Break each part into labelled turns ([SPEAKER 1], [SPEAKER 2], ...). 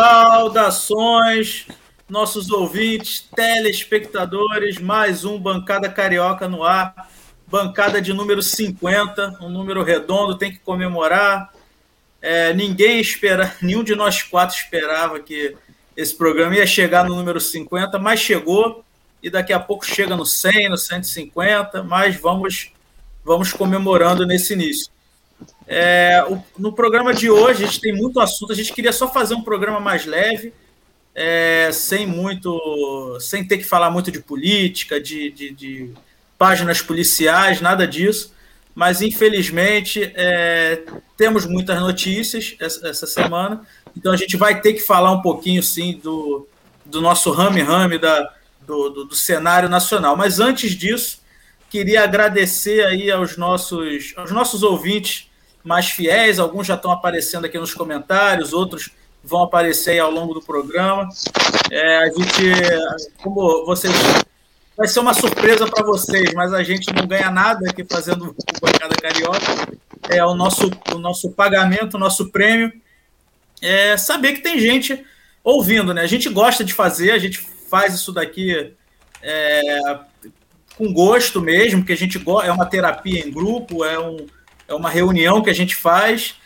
[SPEAKER 1] Saudações, nossos ouvintes, telespectadores, mais um Bancada Carioca no ar. Bancada de número 50, um número redondo, tem que comemorar. É, ninguém espera, nenhum de nós quatro esperava que esse programa ia chegar no número 50, mas chegou e daqui a pouco chega no 100, no 150, mas vamos, vamos comemorando nesse início. É, o, no programa de hoje, a gente tem muito assunto, a gente queria só fazer um programa mais leve, é, sem muito, sem ter que falar muito de política, de, de, de páginas policiais, nada disso, mas infelizmente é, temos muitas notícias essa, essa, semana, então a gente vai ter que falar um pouquinho sim do, do nosso rame-rame do, do, do, cenário nacional. Mas antes disso, queria agradecer aí aos nossos, aos nossos ouvintes mais fiéis, alguns já estão aparecendo aqui nos comentários, outros vão aparecer ao longo do programa. É, a gente, como vocês, vai ser uma surpresa para vocês, mas a gente não ganha nada aqui fazendo o Bancada Carioca. É o nosso, o nosso pagamento, o nosso prêmio. É saber que tem gente ouvindo, né? A gente gosta de fazer, a gente faz isso daqui é, com gosto mesmo, que a gente é uma terapia em grupo, é, um, é uma reunião que a gente faz.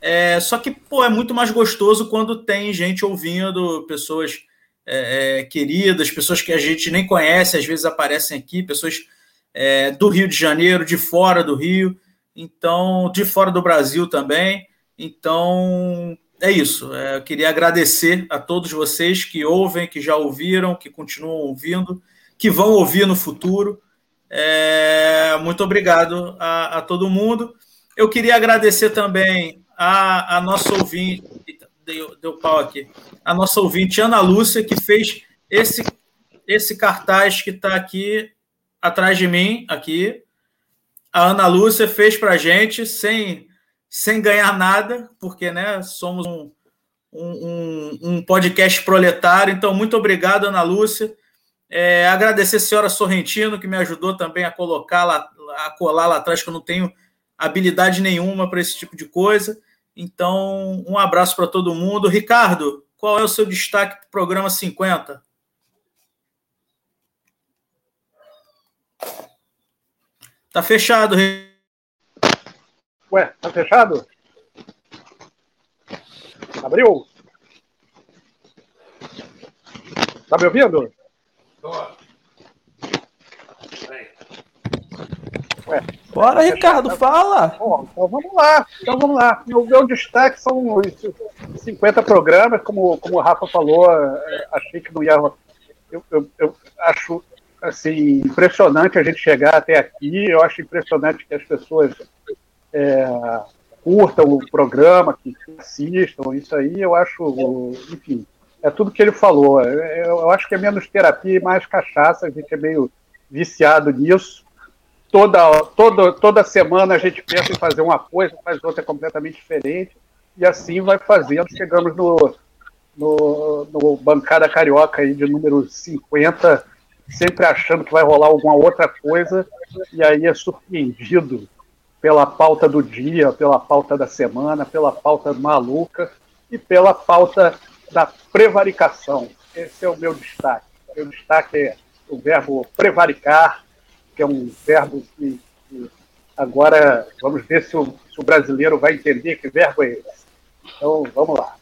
[SPEAKER 1] É, só que pô, é muito mais gostoso quando tem gente ouvindo, pessoas é, é queridas, pessoas que a gente nem conhece, às vezes aparecem aqui, pessoas é, do Rio de Janeiro, de fora do Rio, então de fora do Brasil também. Então, é isso. É, eu queria agradecer a todos vocês que ouvem, que já ouviram, que continuam ouvindo, que vão ouvir no futuro. É, muito obrigado a, a, todo mundo. Eu queria agradecer também a, a nossa ouvinte, deu, deu pau aqui, a nossa ouvinte Ana Lúcia, que fez esse, esse cartaz que está aqui atrás de mim, aqui. A Ana Lúcia fez para a gente, sem sem ganhar nada, porque né, somos um, um, um podcast proletário. Então, muito obrigado, Ana Lúcia. É, agradecer a senhora Sorrentino, que me ajudou também a colocar lá, a colar lá atrás, que eu não tenho habilidade nenhuma para esse tipo de coisa. Então, um abraço para todo mundo. Ricardo, qual é o seu destaque do programa 50? Tá fechado, Ricardo.
[SPEAKER 2] Ué, tá fechado? Abriu? Tá me ouvindo? Tô.
[SPEAKER 3] Ué, Bora, Ricardo, fala!
[SPEAKER 2] Bom, então vamos lá, então vamos lá. O meu destaque são os 50 programas, como, como o Rafa falou, é, achei que não ia. Eu, eu, eu acho assim, impressionante a gente chegar até aqui, eu acho impressionante que as pessoas é, curtam o programa, que assistam, isso aí eu acho, enfim, é tudo que ele falou. Eu acho que é menos terapia e mais cachaça, a gente é meio viciado nisso. Toda, toda, toda semana a gente pensa em fazer uma coisa, faz outra completamente diferente, e assim vai fazendo. Chegamos no, no, no Bancada Carioca aí de número 50, sempre achando que vai rolar alguma outra coisa, e aí é surpreendido pela pauta do dia, pela pauta da semana, pela pauta maluca e pela pauta da prevaricação. Esse é o meu destaque. O meu destaque é o verbo prevaricar, que é um verbo que, que agora vamos ver se o, se o, brasileiro vai entender que verbo é esse. Então, vamos lá.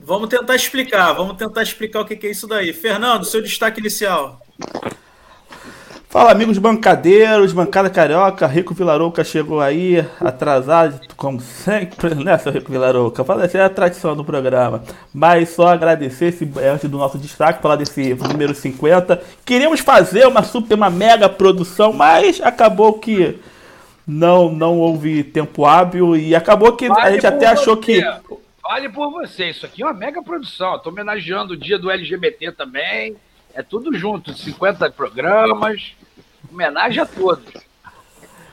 [SPEAKER 1] Vamos tentar explicar, vamos tentar explicar o que é isso daí. Fernando, seu destaque inicial.
[SPEAKER 3] Fala, amigos bancadeiros, bancada carioca, Rico Vilarouca chegou aí, atrasado, como sempre, né, seu Rico Vilarouca? Fala, essa é a tradição do programa. Mas só agradecer, esse, antes do nosso destaque, falar desse número 50. Queríamos fazer uma super, uma mega produção, mas acabou que não, não houve tempo hábil e acabou que vale a gente até achou que.
[SPEAKER 4] Vale por você, isso aqui é uma mega produção. Estou homenageando o dia do LGBT também. É tudo junto, 50 programas, homenagem a todos.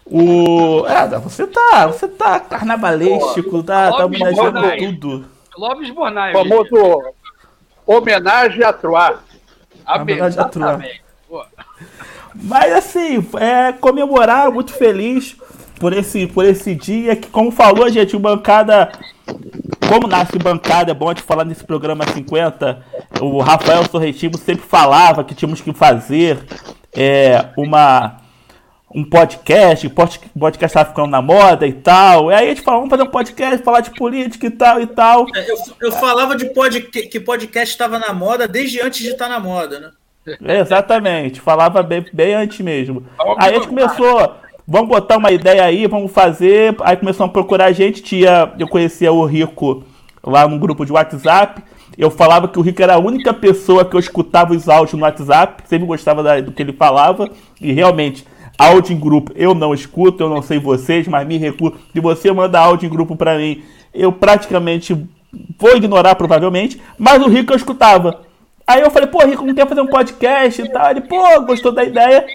[SPEAKER 3] O. É, você tá. Você tá carnavalesco, tá, tá homenageando tudo.
[SPEAKER 4] Clóvis Bornai.
[SPEAKER 2] Famoso homenagem a Troar.
[SPEAKER 3] Homenagem a Troar. Mas assim, é comemorar, muito feliz por esse, por esse dia, que como falou, gente, o bancada como nasce bancada, é bom te falar nesse programa 50. O Rafael Sorretivo sempre falava que tínhamos que fazer é, uma um podcast, o podcast estava ficando na moda e tal. E aí a gente falou, vamos fazer um podcast, falar de política e tal e tal.
[SPEAKER 1] É, eu, eu falava de pod, que podcast estava na moda desde antes de estar na moda, né?
[SPEAKER 3] É, exatamente, falava bem, bem antes mesmo. Aí a gente começou, vamos botar uma ideia aí, vamos fazer. Aí começou a procurar a gente, tinha, eu conhecia o Rico lá no grupo de WhatsApp. Eu falava que o Rico era a única pessoa que eu escutava os áudios no WhatsApp, sempre gostava da, do que ele falava, e realmente áudio em grupo eu não escuto, eu não sei vocês, mas me recuo. Se você manda áudio em grupo para mim, eu praticamente vou ignorar provavelmente, mas o Rico eu escutava. Aí eu falei, pô, Rico, não quer fazer um podcast e tal? Ele, pô, gostou da ideia.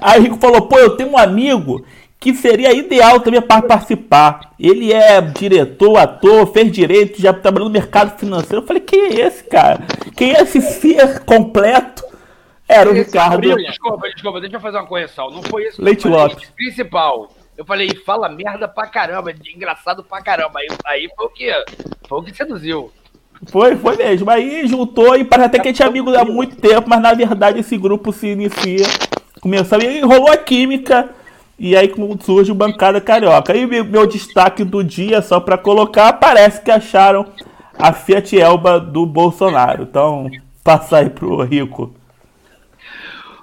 [SPEAKER 3] Aí o Rico falou, pô, eu tenho um amigo que seria ideal também para participar. Ele é diretor, ator, fez direito, já trabalhou no mercado financeiro. Eu falei, quem é esse, cara? Quem é esse ser completo? Era o Ricardo.
[SPEAKER 4] Desculpa, desculpa, deixa eu fazer uma correção. Não foi esse
[SPEAKER 3] Leite Lopes.
[SPEAKER 4] principal. Eu falei, fala merda pra caramba, engraçado pra caramba. Aí, aí foi o que? Foi o que seduziu.
[SPEAKER 3] Foi, foi mesmo. Aí juntou e parece até que a gente é amigo há muito tempo, mas na verdade esse grupo se inicia. Começou e rolou a química. E aí surge o Bancada Carioca. E meu destaque do dia, só para colocar, parece que acharam a Fiat Elba do Bolsonaro. Então, passa aí pro Rico.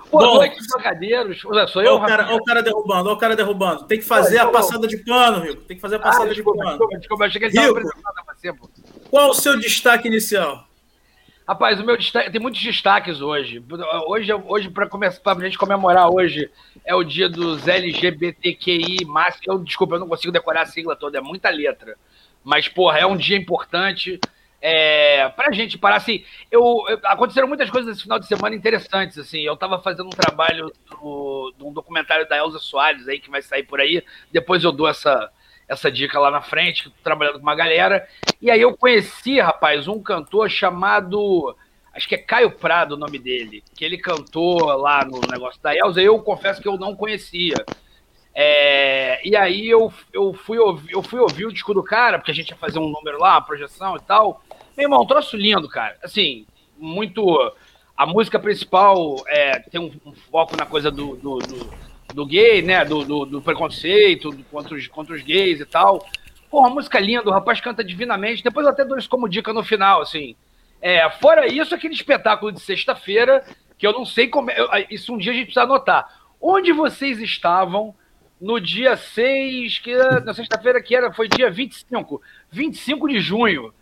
[SPEAKER 4] Boa Bom, noite, bancadeiros.
[SPEAKER 1] Sou eu, o cara, o cara derrubando, o cara derrubando. Tem que fazer a passada de pano, Rico. Tem que fazer a passada ah, desculpa, de pano. Desculpa, desculpa, achei que ele Rico, você, pô. Qual o seu destaque inicial?
[SPEAKER 4] Rapaz, o meu destaque, tem muitos destaques hoje. Hoje, hoje para começar, a gente comemorar hoje, é o dia dos LGBTQI+. Eu, desculpa, eu não consigo decorar a sigla toda, é muita letra. Mas, porra, é um dia importante é, pra gente parar, assim, eu, eu, aconteceram muitas coisas esse final de semana interessantes, assim, eu tava fazendo um trabalho do, um documentário da Elza Soares aí, que vai sair por aí, depois eu dou essa, essa dica lá na frente, que tô trabalhando com uma galera, e aí eu conheci, rapaz, um cantor chamado, acho que é Caio Prado o nome dele, que ele cantou lá no negócio da Elza, eu confesso que eu não conhecia, é, e aí eu, eu, fui ouvir, eu fui ouvir o disco do cara, porque a gente ia fazer um número lá, projeção e tal. Meu irmão, um troço lindo, cara. Assim, muito. A música principal é, tem um, um foco na coisa do, do, do, do gay, né? Do, do, do preconceito contra os, contra os gays e tal. Pô, uma música linda, o rapaz canta divinamente. Depois eu até dou isso como dica no final, assim. É, fora isso, aquele espetáculo de sexta-feira, que eu não sei como. É, isso um dia a gente precisa anotar. Onde vocês estavam no dia 6, que na sexta-feira que era, foi dia 25, 25 de junho.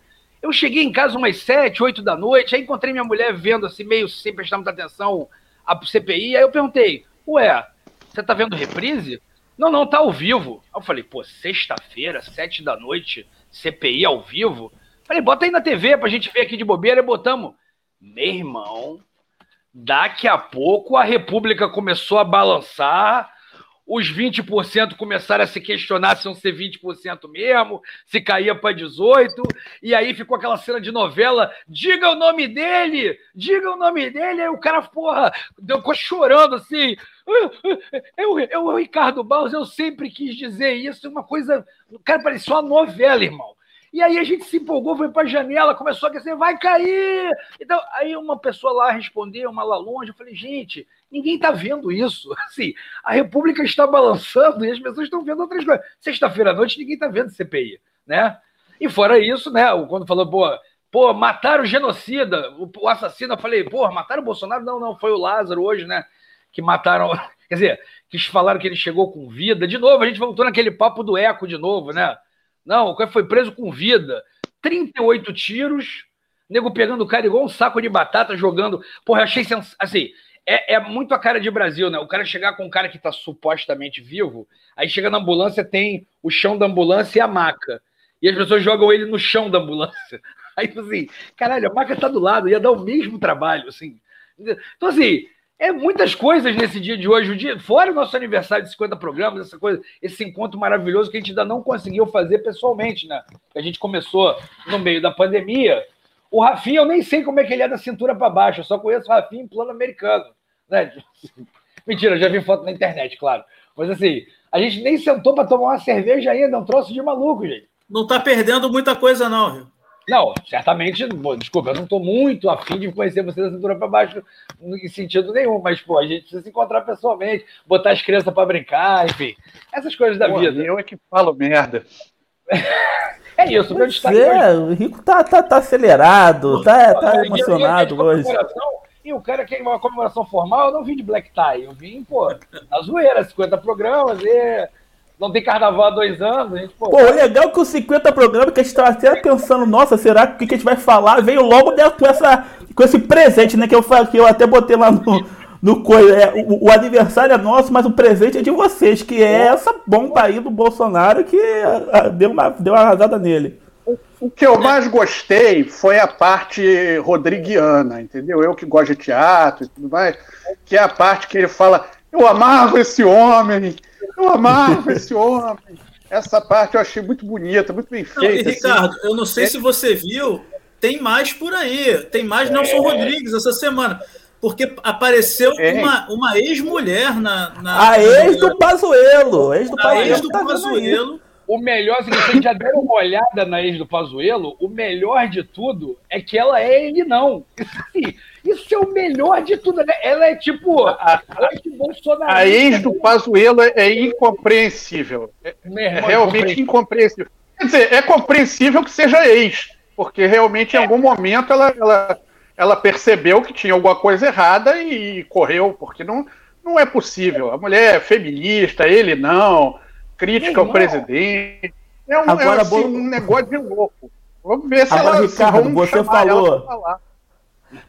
[SPEAKER 4] Eu cheguei em casa umas 7, 8 da noite, aí encontrei minha mulher vendo assim, meio sem prestar muita atenção a CPI, aí eu perguntei, ué, você tá vendo reprise? Não, não, tá ao vivo. Aí eu falei, pô, sexta-feira, 7 da noite, CPI ao vivo? Falei, bota aí na TV pra gente ver aqui de bobeira e botamos. Meu irmão, daqui a pouco a República começou a balançar, os 20% começaram a se questionar se iam ser 20% mesmo, se caía para 18%, e aí ficou aquela cena de novela, diga o nome dele, diga o nome dele, aí o cara, porra, ficou chorando assim, eu, eu, o Ricardo Barros, eu sempre quis dizer isso, uma coisa, o cara parecia uma novela, irmão. E aí a gente se empolgou, foi para a janela, começou a aquecer, vai cair! Então, aí uma pessoa lá respondeu, uma lá longe, eu falei, gente, ninguém está vendo isso. Assim, a República está balançando e as pessoas estão vendo outras coisas. Sexta-feira à noite, ninguém está vendo CPI, né? E fora isso, né, quando falou, pô, pô, mataram o genocida, o, assassino, eu falei, pô, mataram o Bolsonaro? Não, não, foi o Lázaro hoje, né, que mataram, quer dizer, que falaram que ele chegou com vida. De novo, a gente voltou naquele papo do eco de novo, né? Não, o cara foi preso com vida. 38 tiros, nego pegando o cara igual um saco de batata, jogando. Porra, achei sens... assim. É, é, muito a cara de Brasil, né? O cara chegar com um cara que tá supostamente vivo, aí chega na ambulância, tem o chão da ambulância e a maca. E as pessoas jogam ele no chão da ambulância. Aí, assim, caralho, a maca tá do lado, ia dar o mesmo trabalho, assim. Então, assim, é muitas coisas nesse dia de hoje, o dia, fora o nosso aniversário de 50 programas, essa coisa, esse encontro maravilhoso que a gente ainda não conseguiu fazer pessoalmente, né? A gente começou no meio da pandemia. O Rafinha, eu nem sei como é que ele é da cintura para baixo, eu só conheço o Rafinha em plano americano, né? Mentira, já vi foto na internet, claro. Mas assim, a gente nem sentou para tomar uma cerveja ainda, é um troço de maluco, gente.
[SPEAKER 1] Não está perdendo muita coisa, não.
[SPEAKER 4] Não, certamente, desculpa, eu não estou muito afim de conhecer você da cintura para baixo em sentido nenhum, mas, pô, a gente precisa se encontrar pessoalmente, botar as crianças para brincar, enfim, essas coisas da
[SPEAKER 2] Pô,
[SPEAKER 4] vida.
[SPEAKER 2] Eu é que falo merda.
[SPEAKER 4] É isso, meu destaque
[SPEAKER 3] É, o Rico tá, tá, tá acelerado, tá, tá emocionado
[SPEAKER 4] E- e- e-
[SPEAKER 3] hoje.
[SPEAKER 4] E o cara quer uma comemoração formal, eu não vim de black tie, eu vim, pô, na zoeira, 50 programas, e não tem carnaval há dois anos, a gente, pô,
[SPEAKER 3] Pô, o legal que os 50 programas que a gente tava até pensando, nossa, será que o que a gente vai falar veio logo com, essa, com esse presente, né? Que eu, que eu até botei lá no, no coisa. É, o, o aniversário é nosso, mas o presente é de vocês, que é essa bomba aí do Bolsonaro que ah, deu uma, deu uma arrasada nele.
[SPEAKER 2] O que eu mais gostei foi a parte rodriguiana, entendeu? Eu que gosto de teatro e tudo mais, que é a parte que ele fala: Eu amava esse homem, eu amava esse homem. Essa parte eu achei muito bonita, muito bem
[SPEAKER 1] Não, e,
[SPEAKER 2] feita. assim.
[SPEAKER 1] Ricardo, eu não sei se você viu, tem mais por aí. Tem mais Nelson Rodrigues essa semana. Porque apareceu
[SPEAKER 2] É.
[SPEAKER 1] uma, uma ex-mulher na, na.
[SPEAKER 3] A ex do Pazuelo, ex do
[SPEAKER 1] a ex
[SPEAKER 3] Pazuelo
[SPEAKER 1] do
[SPEAKER 3] tá.
[SPEAKER 1] Pazuello.
[SPEAKER 4] O melhor, se vocês já deram uma olhada na ex do Pazuello, o melhor de tudo é que ela é ele não. Isso, assim, isso é o melhor de tudo, né? Ela é tipo
[SPEAKER 2] A, a ex do Pazuello é, é incompreensível. É, é realmente incompreensível. Quer dizer, é compreensível que seja ex, porque realmente em algum momento ela, ela, ela percebeu que tinha alguma coisa errada e correu, porque não, não é possível. A mulher é feminista, ele não, crítica ao presidente. É um,
[SPEAKER 3] Agora,
[SPEAKER 2] é, assim, um negócio de louco. Vamos ver se
[SPEAKER 3] Agora,
[SPEAKER 2] ela se
[SPEAKER 3] Ricardo,
[SPEAKER 2] vão
[SPEAKER 3] você falou-.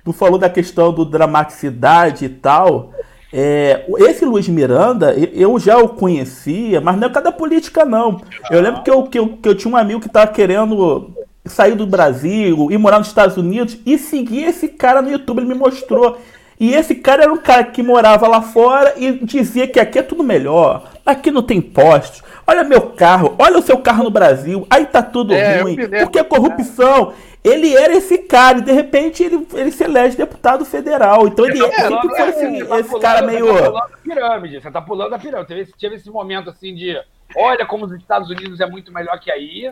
[SPEAKER 3] Tu falou da questão do dramaticidade e tal. É, esse Luiz Miranda, eu já o conhecia, mas não é por causa da política, não. Eu lembro que eu, que eu, que eu tinha um amigo que estava querendo sair do Brasil e morar nos Estados Unidos e seguir esse cara no YouTube, ele me mostrou. E esse cara era um cara que morava lá fora e dizia que aqui é tudo melhor, aqui não tem impostos. Olha meu carro, olha o seu carro no Brasil, aí tá tudo
[SPEAKER 2] É,
[SPEAKER 3] ruim, porque é corrupção. Ele era esse cara e de repente ele, ele se elege deputado federal. Então ele
[SPEAKER 4] Você tá
[SPEAKER 3] sempre
[SPEAKER 4] pulando-
[SPEAKER 3] foi
[SPEAKER 4] é,
[SPEAKER 3] assim,
[SPEAKER 4] você tá
[SPEAKER 3] esse
[SPEAKER 4] pulando-
[SPEAKER 3] cara
[SPEAKER 4] Você
[SPEAKER 3] meio.
[SPEAKER 4] tá pulando a pirâmide, você tá pulando a pirâmide. Teve, esse- teve esse momento assim de olha como os Estados Unidos é muito melhor que aí.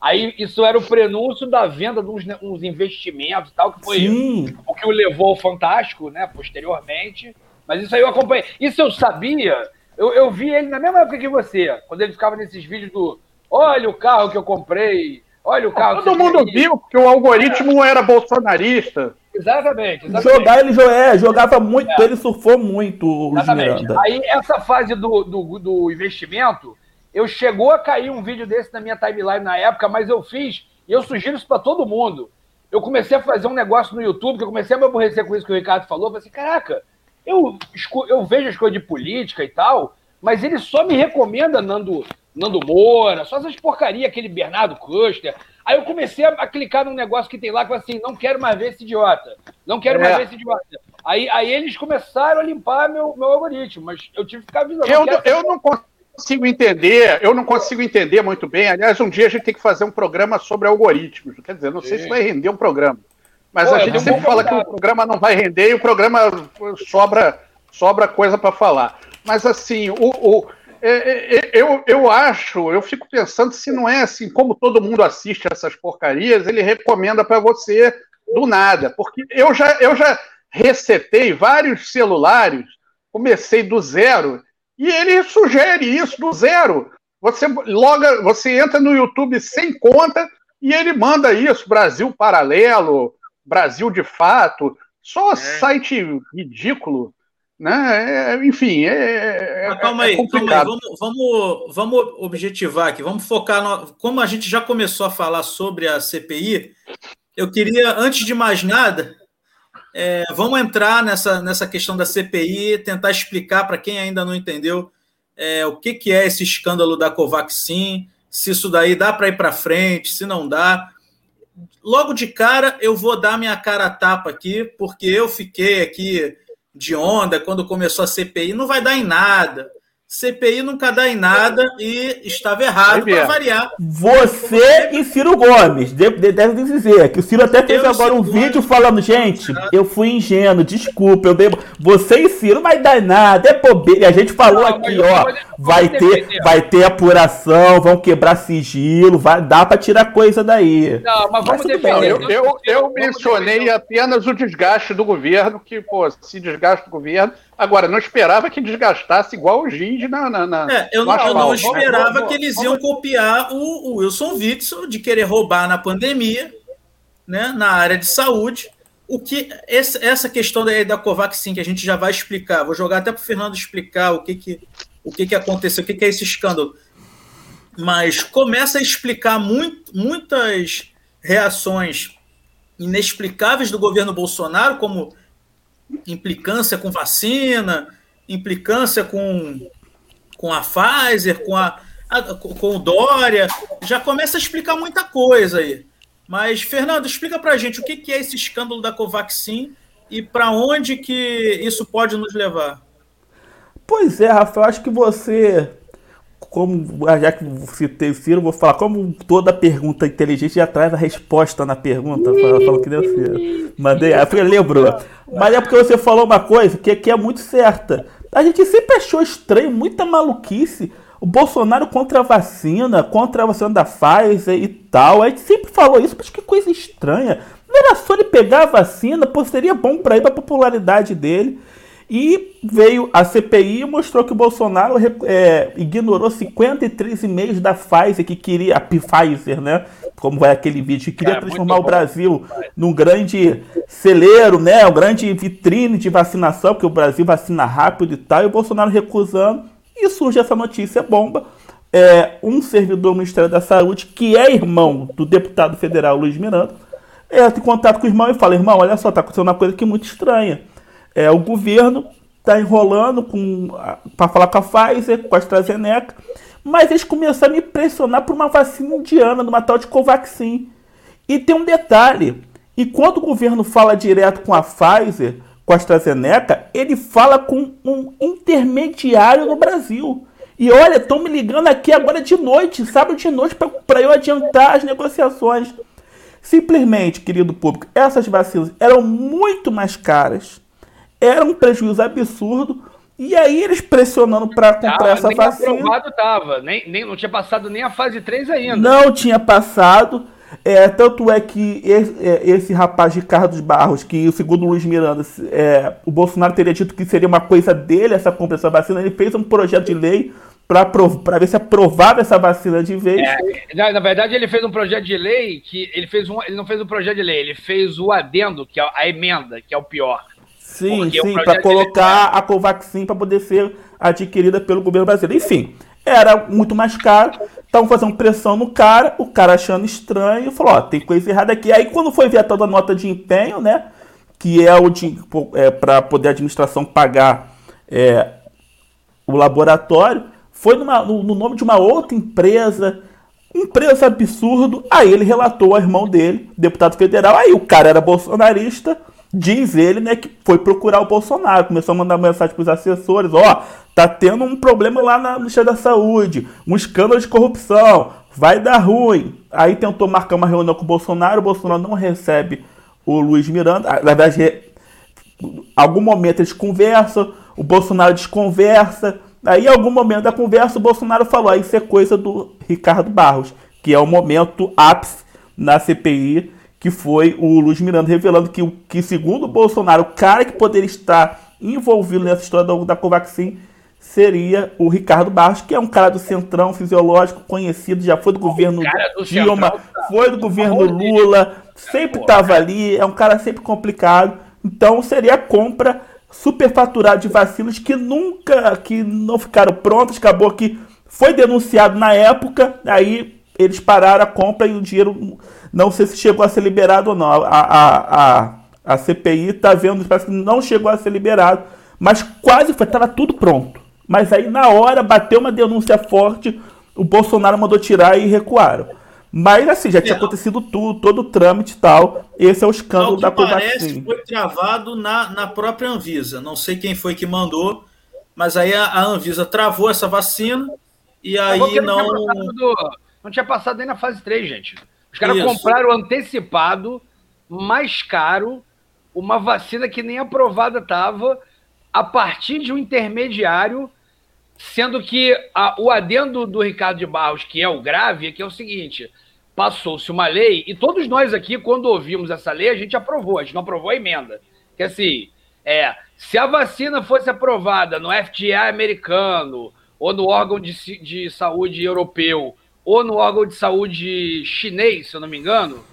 [SPEAKER 4] Aí isso era o prenúncio da venda de uns, uns investimentos e tal, que foi
[SPEAKER 3] Sim.
[SPEAKER 4] o que o levou ao Fantástico, né, posteriormente. Mas isso aí eu acompanhei. Isso eu sabia, eu, eu vi ele na mesma época que você, quando ele ficava nesses vídeos do olha o carro que eu comprei, olha o carro que
[SPEAKER 2] Todo mundo
[SPEAKER 4] tem aí."
[SPEAKER 2] viu que o algoritmo era bolsonarista.
[SPEAKER 4] Exatamente, exatamente.
[SPEAKER 3] Jogar, ele é, jogava muito, ele surfou muito
[SPEAKER 4] Exatamente.
[SPEAKER 3] Miranda.
[SPEAKER 4] Aí, essa fase do, do, do investimento, eu chegou a cair um vídeo desse na minha timeline na época, mas eu fiz, e eu sugiro isso para todo mundo. Eu comecei a fazer um negócio no YouTube, que eu comecei a me aborrecer com isso que o Ricardo falou. Eu falei assim: caraca, eu, eu vejo as coisas de política e tal, mas ele só me recomenda Nando, Nando Moura, só essas porcaria, aquele Bernardo Custer. Aí eu comecei a, clicar num negócio que tem lá que fala assim: não quero mais ver esse idiota. Não quero mais
[SPEAKER 2] É.
[SPEAKER 4] ver esse idiota. Aí, aí eles começaram a limpar meu, meu algoritmo, mas eu tive que ficar avisando.
[SPEAKER 2] Eu,
[SPEAKER 4] quero-
[SPEAKER 2] eu não consigo entender, eu não consigo entender muito bem. Aliás, um dia a gente tem que fazer um programa sobre algoritmos. Quer dizer, não sei se vai render um programa. Mas
[SPEAKER 4] Pô,
[SPEAKER 2] a
[SPEAKER 4] é
[SPEAKER 2] gente sempre fala que o programa não vai render e o programa sobra, sobra coisa para falar. Mas assim, o, o- é- é- eu, eu acho, eu fico pensando se não é assim, como todo mundo assiste essas porcarias, ele recomenda para você do nada. Porque eu já, eu já resetei vários celulares, comecei do zero, e ele sugere isso do zero. Você loga, você entra no YouTube sem conta e ele manda isso, Brasil Paralelo, Brasil de Fato, só site ridículo, né? É, enfim, é, é,
[SPEAKER 1] Mas calma
[SPEAKER 2] é
[SPEAKER 1] aí, calma aí.
[SPEAKER 2] complicado.
[SPEAKER 1] Vamos, vamos, vamos objetivar aqui. Vamos focar. No... Como a gente já começou a falar sobre a CPI, eu queria, antes de mais nada, é, vamos entrar nessa, nessa questão da CPI, tentar explicar para quem ainda não entendeu é, o que, que é esse escândalo da Covaxin, se isso daí dá para ir para frente, se não dá. Logo de cara, eu vou dar minha cara a tapa aqui, porque eu fiquei aqui de onda quando começou a CPI, não vai dar em nada. CPI nunca dá em nada e estava errado para variar.
[SPEAKER 3] Você e Ciro Gomes, deve, deve dizer que o Ciro até fez eu agora um vídeo falando, gente, eu fui ingênuo, desculpa, eu devo. Você e Ciro vai dar em nada, é bobeira. A gente falou não, aqui, ó, vai ter, vai ter apuração, vão quebrar sigilo, vai dar para tirar coisa daí.
[SPEAKER 2] Não, mas vamos defender. Eu, eu, eu mencionei apenas o desgaste do governo, que, pô, se desgasta o governo Agora, não esperava que desgastasse igual o Giz na. na, na
[SPEAKER 1] é, eu, não, eu não esperava que eles iam copiar o, o, Wilson Witzel de querer roubar na pandemia, né, na área de saúde. O que esse, essa questão da, da Covaxin que a gente já vai explicar, vou jogar até para o Fernando explicar o que, que, o que, que aconteceu, o que, que é esse escândalo. Mas começa a explicar muito, muitas reações inexplicáveis do governo Bolsonaro, como implicância com vacina, implicância com, com a Pfizer, com, a, a, com o Dória, já começa a explicar muita coisa aí. Mas, Fernando, explica para gente o que, que é esse escândalo da Covaxin e para onde que isso pode nos levar.
[SPEAKER 3] Pois é, Rafael, acho que você como já que citei o Ciro, vou falar, como toda pergunta inteligente já traz a resposta na pergunta, falou que deu Ciro. Mandei, aí eu lembrou. Mas é porque você falou uma coisa que, que é muito certa. A gente sempre achou estranho, muita maluquice, o Bolsonaro contra a vacina, contra a vacina da Pfizer e tal. A gente sempre falou isso, mas que coisa estranha. Não era só ele pegar a vacina, pô, seria bom para ir para popularidade dele. E veio a CPI e mostrou que o Bolsonaro é, ignorou 53 e-mails da Pfizer, que queria, a Pfizer, né? Como vai aquele vídeo, que queria Cara, transformar o Brasil num grande celeiro, né? Um grande vitrine de vacinação, porque o Brasil vacina rápido e tal, e o Bolsonaro recusando. E surge essa notícia bomba. É, um servidor do Ministério da Saúde, que é irmão do deputado federal Luiz Miranda, entra em contato com o irmão e fala: irmão, olha só, tá acontecendo uma coisa aqui muito estranha é, o governo está enrolando para falar com a Pfizer, com a AstraZeneca, mas eles começaram a me pressionar por uma vacina indiana, numa tal de Covaxin. E tem um detalhe: enquanto o governo fala direto com a Pfizer, com a AstraZeneca, ele fala com um intermediário no Brasil. E olha, estão me ligando aqui agora de noite, sábado de noite, para eu adiantar as negociações. Simplesmente, querido público, essas vacinas eram muito mais caras era um prejuízo absurdo. E aí eles pressionando para comprar essa nem vacina. aprovado
[SPEAKER 4] tava, nem, nem, não tinha passado nem a fase 3 ainda.
[SPEAKER 3] Não tinha passado. É, tanto é que esse, é, esse rapaz Ricardo Barros, que segundo o Luiz Miranda, é, o Bolsonaro teria dito que seria uma coisa dele essa compra dessa vacina, ele fez um projeto de lei para ver se aprovava essa vacina de vez.
[SPEAKER 4] É, na, na, verdade, ele fez um projeto de lei que ele fez um, ele não fez um projeto de lei, ele fez o adendo, que é a emenda, que é o pior.
[SPEAKER 3] Sim, sim, para colocar a Covaxin para poder ser adquirida pelo governo brasileiro. Enfim, era muito mais caro, estavam fazendo pressão no cara, o cara achando estranho, falou, ó, tem coisa errada aqui. Aí quando foi ver toda a nota de empenho, né, que é o de, é, para poder a administração pagar é, o laboratório, foi numa, no, no nome de uma outra empresa, empresa absurdo. Aí ele relatou ao irmão dele, deputado federal. Aí o cara era bolsonarista, Diz ele, né, que foi procurar o Bolsonaro, começou a mandar mensagem para os assessores, ó, tá tendo um problema lá na Ministério da Saúde, um escândalo de corrupção, vai dar ruim. Aí tentou marcar uma reunião com o Bolsonaro, o Bolsonaro não recebe o Luiz Miranda, na verdade, algum momento eles conversam, o Bolsonaro desconversa, aí em algum momento da conversa o Bolsonaro falou, aí isso é coisa do Ricardo Barros, que é o momento ápice na CPI que foi o Luiz Miranda revelando que, que segundo o Bolsonaro, o cara que poderia estar envolvido nessa história da, da Covaxin seria o Ricardo Barros, que é um cara do centrão fisiológico, conhecido, já foi do governo do Dilma, foi do governo Lula, sempre estava ali, é um cara sempre complicado. Então seria a compra superfaturada de vacinas que nunca, que não ficaram prontas, acabou que foi denunciado na época, aí eles pararam a compra e o dinheiro não sei se chegou a ser liberado ou não. A, a, a, a CPI está vendo, parece que não chegou a ser liberado, mas quase foi, estava tudo pronto. Mas aí na hora bateu uma denúncia forte, o Bolsonaro mandou tirar e recuaram. Mas assim, já tinha é, acontecido tudo, todo o trâmite e tal. Esse é o escândalo da Covaxin.
[SPEAKER 1] Parece foi travado na, na própria Anvisa. Não sei quem foi que mandou, mas aí a, a Anvisa travou essa vacina e aí não.
[SPEAKER 4] Não tinha, do, não tinha, passado nem na fase 3, gente. Os caras compraram antecipado, mais caro, uma vacina que nem aprovada estava, a partir de um intermediário, sendo que a, o adendo do Ricardo de Barros, que é o grave, é que é o seguinte: passou-se uma lei, e todos nós aqui, quando ouvimos essa lei, a gente aprovou, a gente não aprovou a emenda. Que assim, é, se a vacina fosse aprovada no FDA americano, ou no órgão de, de saúde europeu, ou no órgão de saúde chinês, se eu não me engano,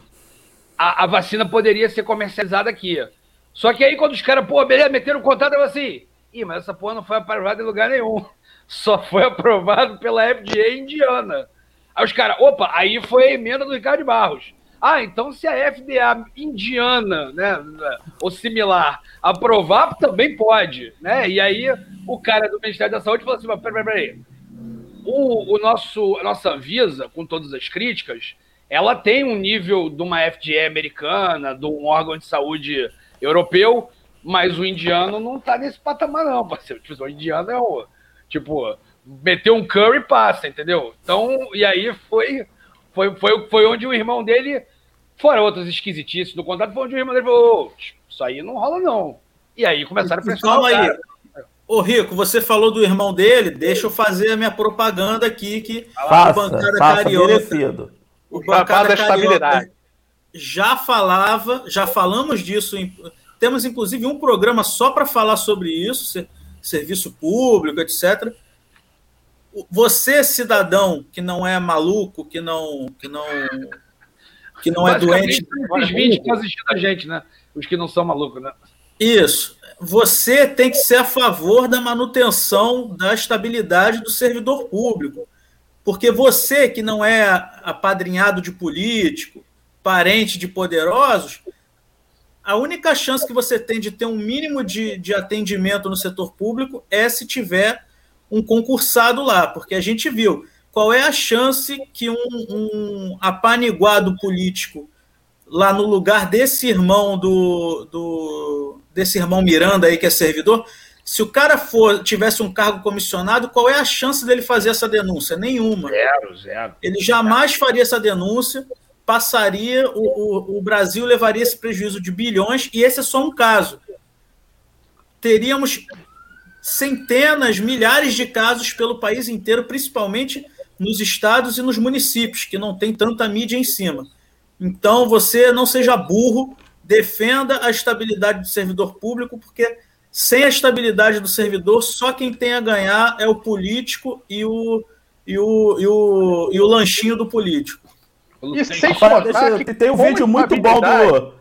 [SPEAKER 4] a, a vacina poderia ser comercializada aqui. Só que aí, quando os caras, pô, beleza, meteram o contato, eu assim, ih, mas essa porra não foi aprovada em lugar nenhum. Só foi aprovado pela FDA indiana. Aí os caras, opa, aí foi a emenda do Ricardo Barros. Ah, então se a FDA indiana, né, ou similar, aprovar, também pode, né? E aí o cara do Ministério da Saúde falou assim, mas peraí, peraí, o, o nosso, a nossa Anvisa, com todas as críticas, ela tem um nível de uma FDA americana, de um órgão de saúde europeu, mas o indiano não tá nesse patamar não, parceiro. Tipo, o indiano é o, tipo, meteu um curry e passa, entendeu? Então, e aí foi, foi, foi, foi onde o irmão dele, fora outras esquisitices do contrato, foi onde o irmão dele falou, isso aí não rola não. E aí começaram a pressionar Calma aí.
[SPEAKER 1] Ô Rico, você falou do irmão dele, deixa eu fazer a minha propaganda aqui que
[SPEAKER 3] faça, o bancada faça, carioca, merecido.
[SPEAKER 1] o bancada carioca já falava, já falamos disso, em, temos inclusive um programa só para falar sobre isso, serviço público, etc você, cidadão que não é maluco, que não, que não, que não é doente.
[SPEAKER 4] Os 20 que assistindo a gente, né? Os que não são malucos, né?
[SPEAKER 1] Isso. Você tem que ser a favor da manutenção da estabilidade do servidor público. Porque você, que não é apadrinhado de político, parente de poderosos, a única chance que você tem de ter um mínimo de, de atendimento no setor público é se tiver um concursado lá, porque a gente viu qual é a chance que um, um apaniguado político lá no lugar desse irmão do, do desse irmão Miranda aí que é servidor, se o cara for tivesse um cargo comissionado, qual é a chance dele fazer essa denúncia? Nenhuma.
[SPEAKER 4] Zero, zero.
[SPEAKER 1] Ele jamais faria essa denúncia, passaria, o, o, o Brasil levaria esse prejuízo de bilhões, e esse é só um caso. Teríamos centenas, milhares de casos pelo país inteiro, principalmente nos estados e nos municípios, que não tem tanta mídia em cima. Então, você não seja burro, defenda a estabilidade do servidor público, porque sem a estabilidade do servidor, só quem tem a ganhar é o político e o, e o, e o, e o lanchinho do político.
[SPEAKER 3] E sem Deixa, tem um vídeo muito bom do.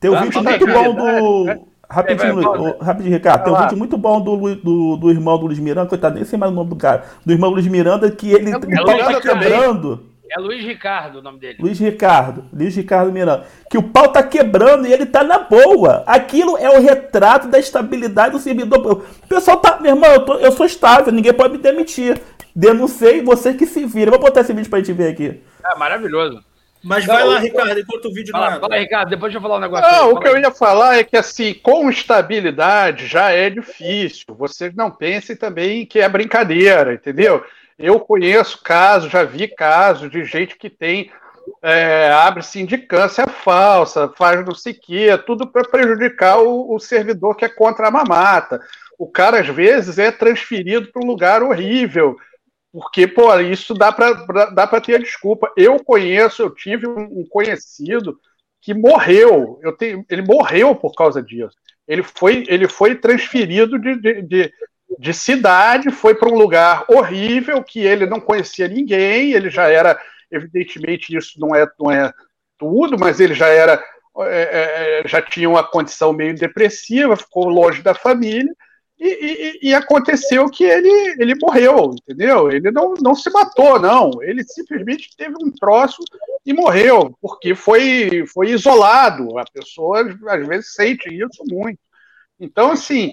[SPEAKER 3] Tem um vídeo muito bom do. Rapidinho, é, rapidinho, Ricardo. Tem um vídeo muito bom do, do, do irmão do Luiz Miranda, coitado, nem sei mais o nome do cara. Do irmão Luiz Miranda, que ele é, o pau tá quebrando.
[SPEAKER 4] É Luiz Ricardo o nome dele.
[SPEAKER 3] Luiz Ricardo. Luiz Ricardo Miranda. Que o pau tá quebrando e ele tá na boa. Aquilo é o retrato da estabilidade do servidor. O pessoal tá. Meu irmão, eu, tô, eu sou estável, ninguém pode me demitir. Denunciei, você que se vira. Vou botar esse vídeo pra gente ver aqui.
[SPEAKER 4] É maravilhoso.
[SPEAKER 1] Mas vai lá, Ricardo, enquanto o vídeo
[SPEAKER 4] não Fala, Ricardo, depois eu vou falar um negócio.
[SPEAKER 2] Não, aí, o que aí. eu ia falar é que, assim, com estabilidade já é difícil. Você não pense também que é brincadeira, entendeu? Eu conheço casos, já vi casos de gente que tem. É, abre sindicância falsa, faz não sei o quê, tudo para prejudicar o, o servidor que é contra a mamata. O cara, às vezes, é transferido para um lugar horrível porque, pô, isso dá para dá para ter a desculpa. Eu conheço, eu tive um conhecido que morreu. Eu tenho, ele morreu por causa disso. Ele foi, ele foi transferido de, de, de, de cidade, foi para um lugar horrível que ele não conhecia ninguém. Ele já era, evidentemente, isso não é, não é tudo, mas ele já era, é, é, já tinha uma condição meio depressiva, ficou longe da família e, e, e, aconteceu que ele, ele morreu, entendeu? Ele não, não se matou, não. Ele simplesmente teve um troço e morreu, porque foi, foi isolado. A pessoa, às vezes, sente isso muito. Então, assim,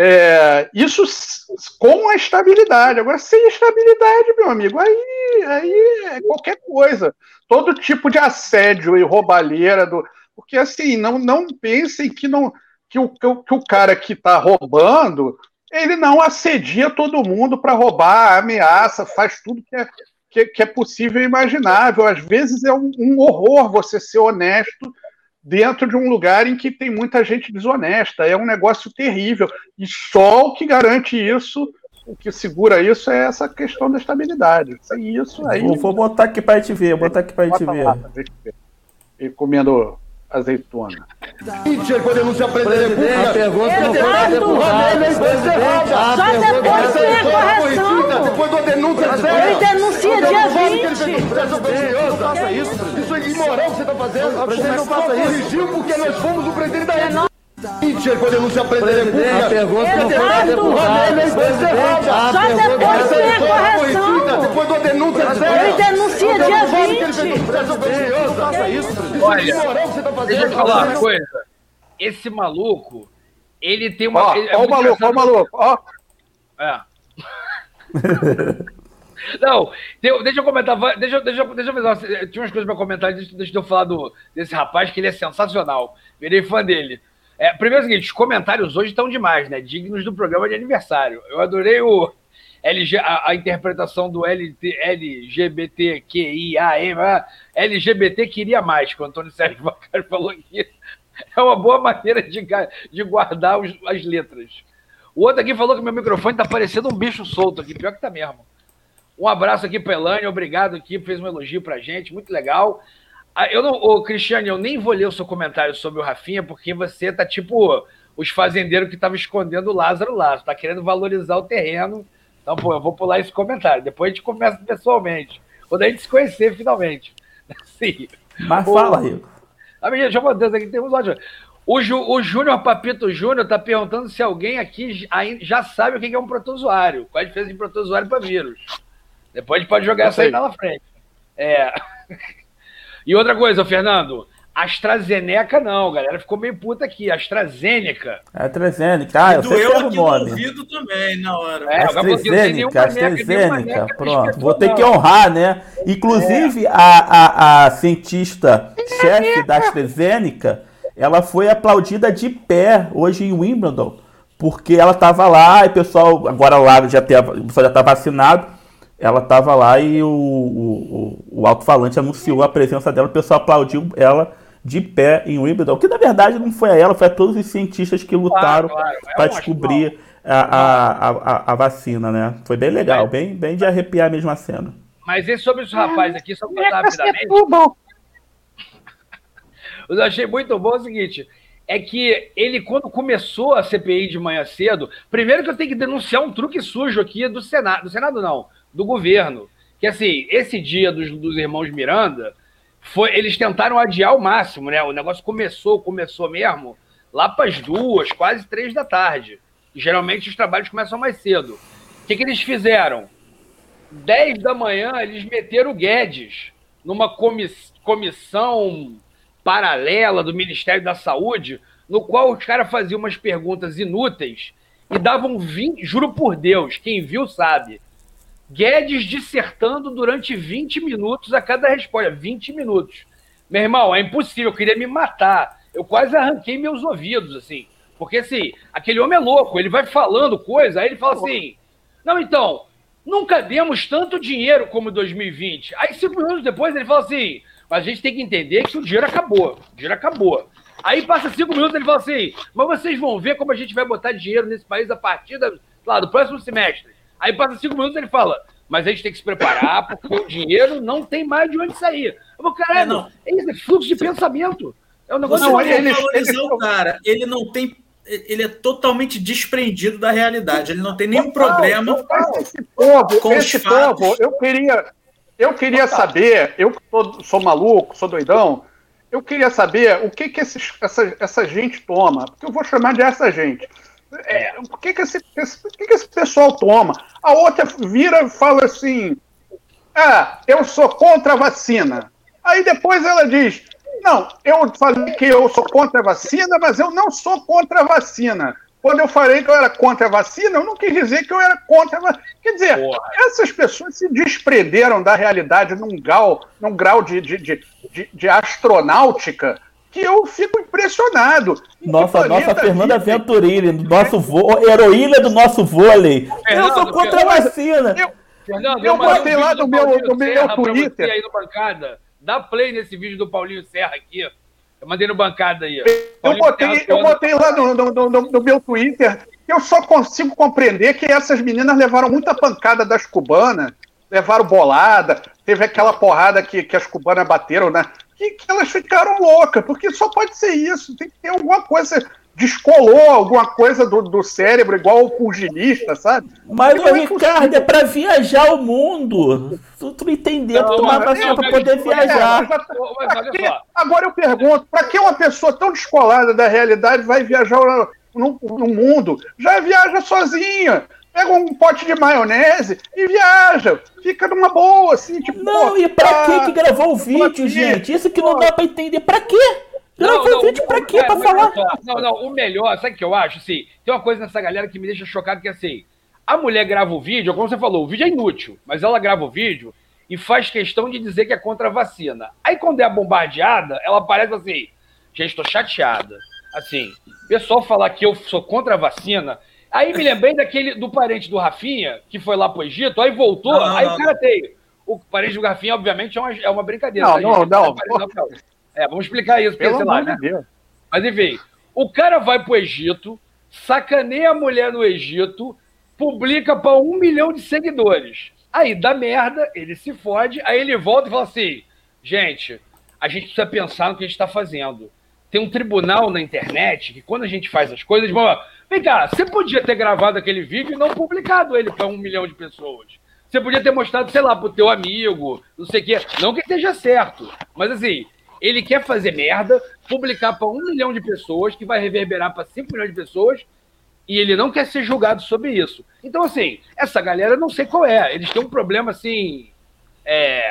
[SPEAKER 2] é, isso com a estabilidade. Agora, sem estabilidade, meu amigo, aí, aí é qualquer coisa. Todo tipo de assédio e roubalheira. Do, porque, assim, não, não pensem que não que o, que o, que o cara que está roubando ele não assedia todo mundo para roubar, ameaça, faz tudo que é, que, que, é possível e imaginável. Às vezes é um, um, horror você ser honesto dentro de um lugar em que tem muita gente desonesta. É um negócio terrível. E só o que garante isso, o que segura isso é essa questão da estabilidade. Sem isso aí.
[SPEAKER 3] Vou, vou botar aqui para a gente ver, vou botar aqui para a gente ver.
[SPEAKER 2] E comendo azeitona.
[SPEAKER 5] Quando não se aprender
[SPEAKER 6] a pergunta não foi fazer por Só depois tem a correção.
[SPEAKER 5] Depois da denúncia
[SPEAKER 6] Ele denuncia dia
[SPEAKER 5] 20. É imoral que você está fazendo. Você não faça isso. corrigiu porque nós fomos o presidente da República. Mentira, quando eu não se aprender
[SPEAKER 6] a pergunta não foi fazer por Só depois tem a correção.
[SPEAKER 5] Depois da denúncia
[SPEAKER 6] Ele denuncia dia
[SPEAKER 5] 20. Não faça isso.
[SPEAKER 4] Olha, deixa eu falar uma coisa. Esse maluco, ele tem uma.
[SPEAKER 2] Ó, ó o maluco, ó o maluco, ó.
[SPEAKER 4] É. Não, deixa eu comentar, deixa, deixa, deixa eu ver, tinha umas coisas para comentar, deixa, deixa eu falar do, desse rapaz, que ele é sensacional, virei fã dele. É, primeiro é o seguinte, os comentários hoje estão demais, né, dignos do programa de aniversário. Eu adorei o LG, a, a interpretação do LT, LGBTQIAM, LGBT queria mais, que o Antônio Sérgio Bacari falou que é uma boa maneira de, de guardar os, as letras. O outro aqui falou que meu microfone tá parecendo um bicho solto aqui, pior que tá mesmo. Um abraço aqui para Elane, obrigado aqui, fez um elogio pra gente, muito legal. Ah, eu não, ô, Cristiane, eu nem vou ler o seu comentário sobre o Rafinha, porque você tá tipo os fazendeiros que estavam escondendo o Lázaro Lázaro, tá querendo valorizar o terreno. Então, pô, eu vou pular esse comentário. Depois a gente começa pessoalmente. Quando a gente se conhecer finalmente. Sim.
[SPEAKER 3] Mas fala, Rico.
[SPEAKER 4] Ah, deixa eu Deus, aqui temos ótimo. O, Ju, o Júnior Papito Júnior está perguntando se alguém aqui já sabe o que é um protozoário. Qual a diferença de protozoário para vírus? Depois a gente pode jogar essa aí na frente. É. E outra coisa, Fernando. AstraZeneca não, galera ficou meio puta aqui. AstraZeneca.
[SPEAKER 3] AstraZeneca, ah, eu sei que o nome.
[SPEAKER 1] também na hora.
[SPEAKER 3] É, AstraZeneca, AstraZeneca, pronto. Vou ter que honrar, né? Inclusive, é. a, a, a cientista-chefe da AstraZeneca, ela foi aplaudida de pé hoje em Wimbledon, porque ela estava lá e o pessoal, agora lá já tem, o pessoal já está vacinado, ela estava lá e o, o, o alto-falante anunciou a presença dela, o pessoal aplaudiu ela de pé em Wimbledon, que na verdade não foi a ela, foi a todos os cientistas que lutaram claro, claro. É para descobrir a, a, a, a, vacina, né? Foi bem legal, bem, bem de arrepiar mesmo a cena.
[SPEAKER 4] Mas e sobre os rapazes aqui, só para contar rapidamente. Eu achei muito bom o seguinte: é que ele, quando começou a CPI de manhã cedo, primeiro que eu tenho que denunciar um truque sujo aqui do Senado, do Senado não, do governo. Que assim, esse dia dos, dos irmãos Miranda, foi, eles tentaram adiar ao máximo, né? O negócio começou, começou mesmo lá para as duas, quase três da tarde. Geralmente os trabalhos começam mais cedo. O que, que eles fizeram? Dez da manhã, eles meteram o Guedes numa comiss comissão paralela do Ministério da Saúde, no qual os caras faziam umas perguntas inúteis e davam 20, juro por Deus, quem viu sabe, Guedes dissertando durante 20 minutos a cada resposta. 20 minutos. Meu irmão, é impossível, eu queria me matar. Eu quase arranquei meus ouvidos, assim. Porque, assim, aquele homem é louco, ele vai falando coisa, aí ele fala assim: não, então, nunca demos tanto dinheiro como 2020. Aí, cinco minutos depois, ele fala assim: mas a gente tem que entender que o dinheiro acabou. O dinheiro acabou. Aí passa cinco minutos ele fala assim: mas vocês vão ver como a gente vai botar dinheiro nesse país a partir da, lá, do próximo semestre. Aí passa cinco minutos e ele fala, mas a gente tem que se preparar, porque o dinheiro não tem mais de onde sair. Eu vou, caralho, é, não. é isso, é fluxo de pensamento. É um negócio
[SPEAKER 1] não, ele, valorizar o cara. Ele não tem. Ele é totalmente desprendido da realidade. Ele não tem nenhum problema
[SPEAKER 2] esse povo, com esse povo, eu queria, eu queria saber, eu sou, sou maluco, sou doidão, eu queria saber o que, que esses, essa, essa gente toma, porque eu vou chamar de essa gente. É, o que que esse, esse, que que esse pessoal toma? A outra vira e fala assim: Ah, eu sou contra a vacina. Aí depois ela diz: Não, eu falei que eu sou contra a vacina, mas eu não sou contra a vacina. Quando eu falei que eu era contra a vacina, eu não quis dizer que eu era contra a vacina. Quer dizer, Porra. essas pessoas se desprenderam da realidade num grau, num grau de, de, de, de, de astronáutica que eu fico impressionado.
[SPEAKER 3] Nossa, nossa Fernanda vive? Venturini, nosso vô, heroína do nosso vôlei. Fernando, eu sou contra a vacina.
[SPEAKER 2] Eu, Fernando, eu, eu botei lá no meu, no meu Twitter.
[SPEAKER 4] Aí no bancada. Dá play nesse vídeo do Paulinho Serra aqui. Eu mandei no bancada aí.
[SPEAKER 2] Eu botei, eu botei lá no, no, no, no, meu Twitter. Eu só consigo compreender que essas meninas levaram muita pancada das cubanas, levaram bolada, teve aquela porrada que, que as cubanas bateram, né? Que, que elas ficaram loucas, porque só pode ser isso. Tem que ter alguma coisa descolou alguma coisa do, do cérebro, igual o pugilista, sabe?
[SPEAKER 3] Mas, o Ricardo, é pra viajar o mundo. Tu, tu entendeu, tu tomar vacina pra poder viajar.
[SPEAKER 2] É, agora eu pergunto, pra que uma pessoa tão descolada da realidade vai viajar no, no mundo? Já viaja sozinha pega um pote de maionese e viaja. Fica numa boa, assim, tipo.
[SPEAKER 3] Não, pô, e pra tá, que gravou o vídeo, gente? Isso que não dá pra entender. Pra quê? Não, não, vídeo pra quê? Pra falar?
[SPEAKER 4] Não, não, o melhor, sabe o que eu acho? Assim, tem uma coisa nessa galera que me deixa chocado, que é assim, a mulher grava o vídeo, como você falou, o vídeo é inútil, mas ela grava o vídeo e faz questão de dizer que é contra a vacina. Aí quando é bombardeada, ela aparece assim, gente, estou chateada. Assim, pessoal falar que eu sou contra a vacina, aí me lembrei daquele, do parente do Rafinha, que foi lá pro Egito, aí voltou, não, aí não, o cara tem... O parente do Rafinha, obviamente, é uma, é uma brincadeira.
[SPEAKER 2] Não, tá, não, não.
[SPEAKER 4] É, vamos explicar isso, porque, sei lá, né? Deus. Mas enfim, o cara vai pro Egito, sacaneia a mulher no Egito, publica para um milhão de seguidores. Aí dá merda, ele se fode, aí ele volta e fala assim: gente, a gente precisa pensar no que a gente está fazendo. Tem um tribunal na internet que quando a gente faz as coisas, bom, vem cá, você podia ter gravado aquele vídeo e não publicado ele para um milhão de pessoas. Você podia ter mostrado, sei lá, pro teu amigo, não sei o quê. Não que esteja certo, mas assim, ele quer fazer merda, publicar para um milhão de pessoas, que vai reverberar para cinco milhões de pessoas, e ele não quer ser julgado sobre isso. Então, assim, essa galera não sei qual é. Eles têm um problema, assim. É,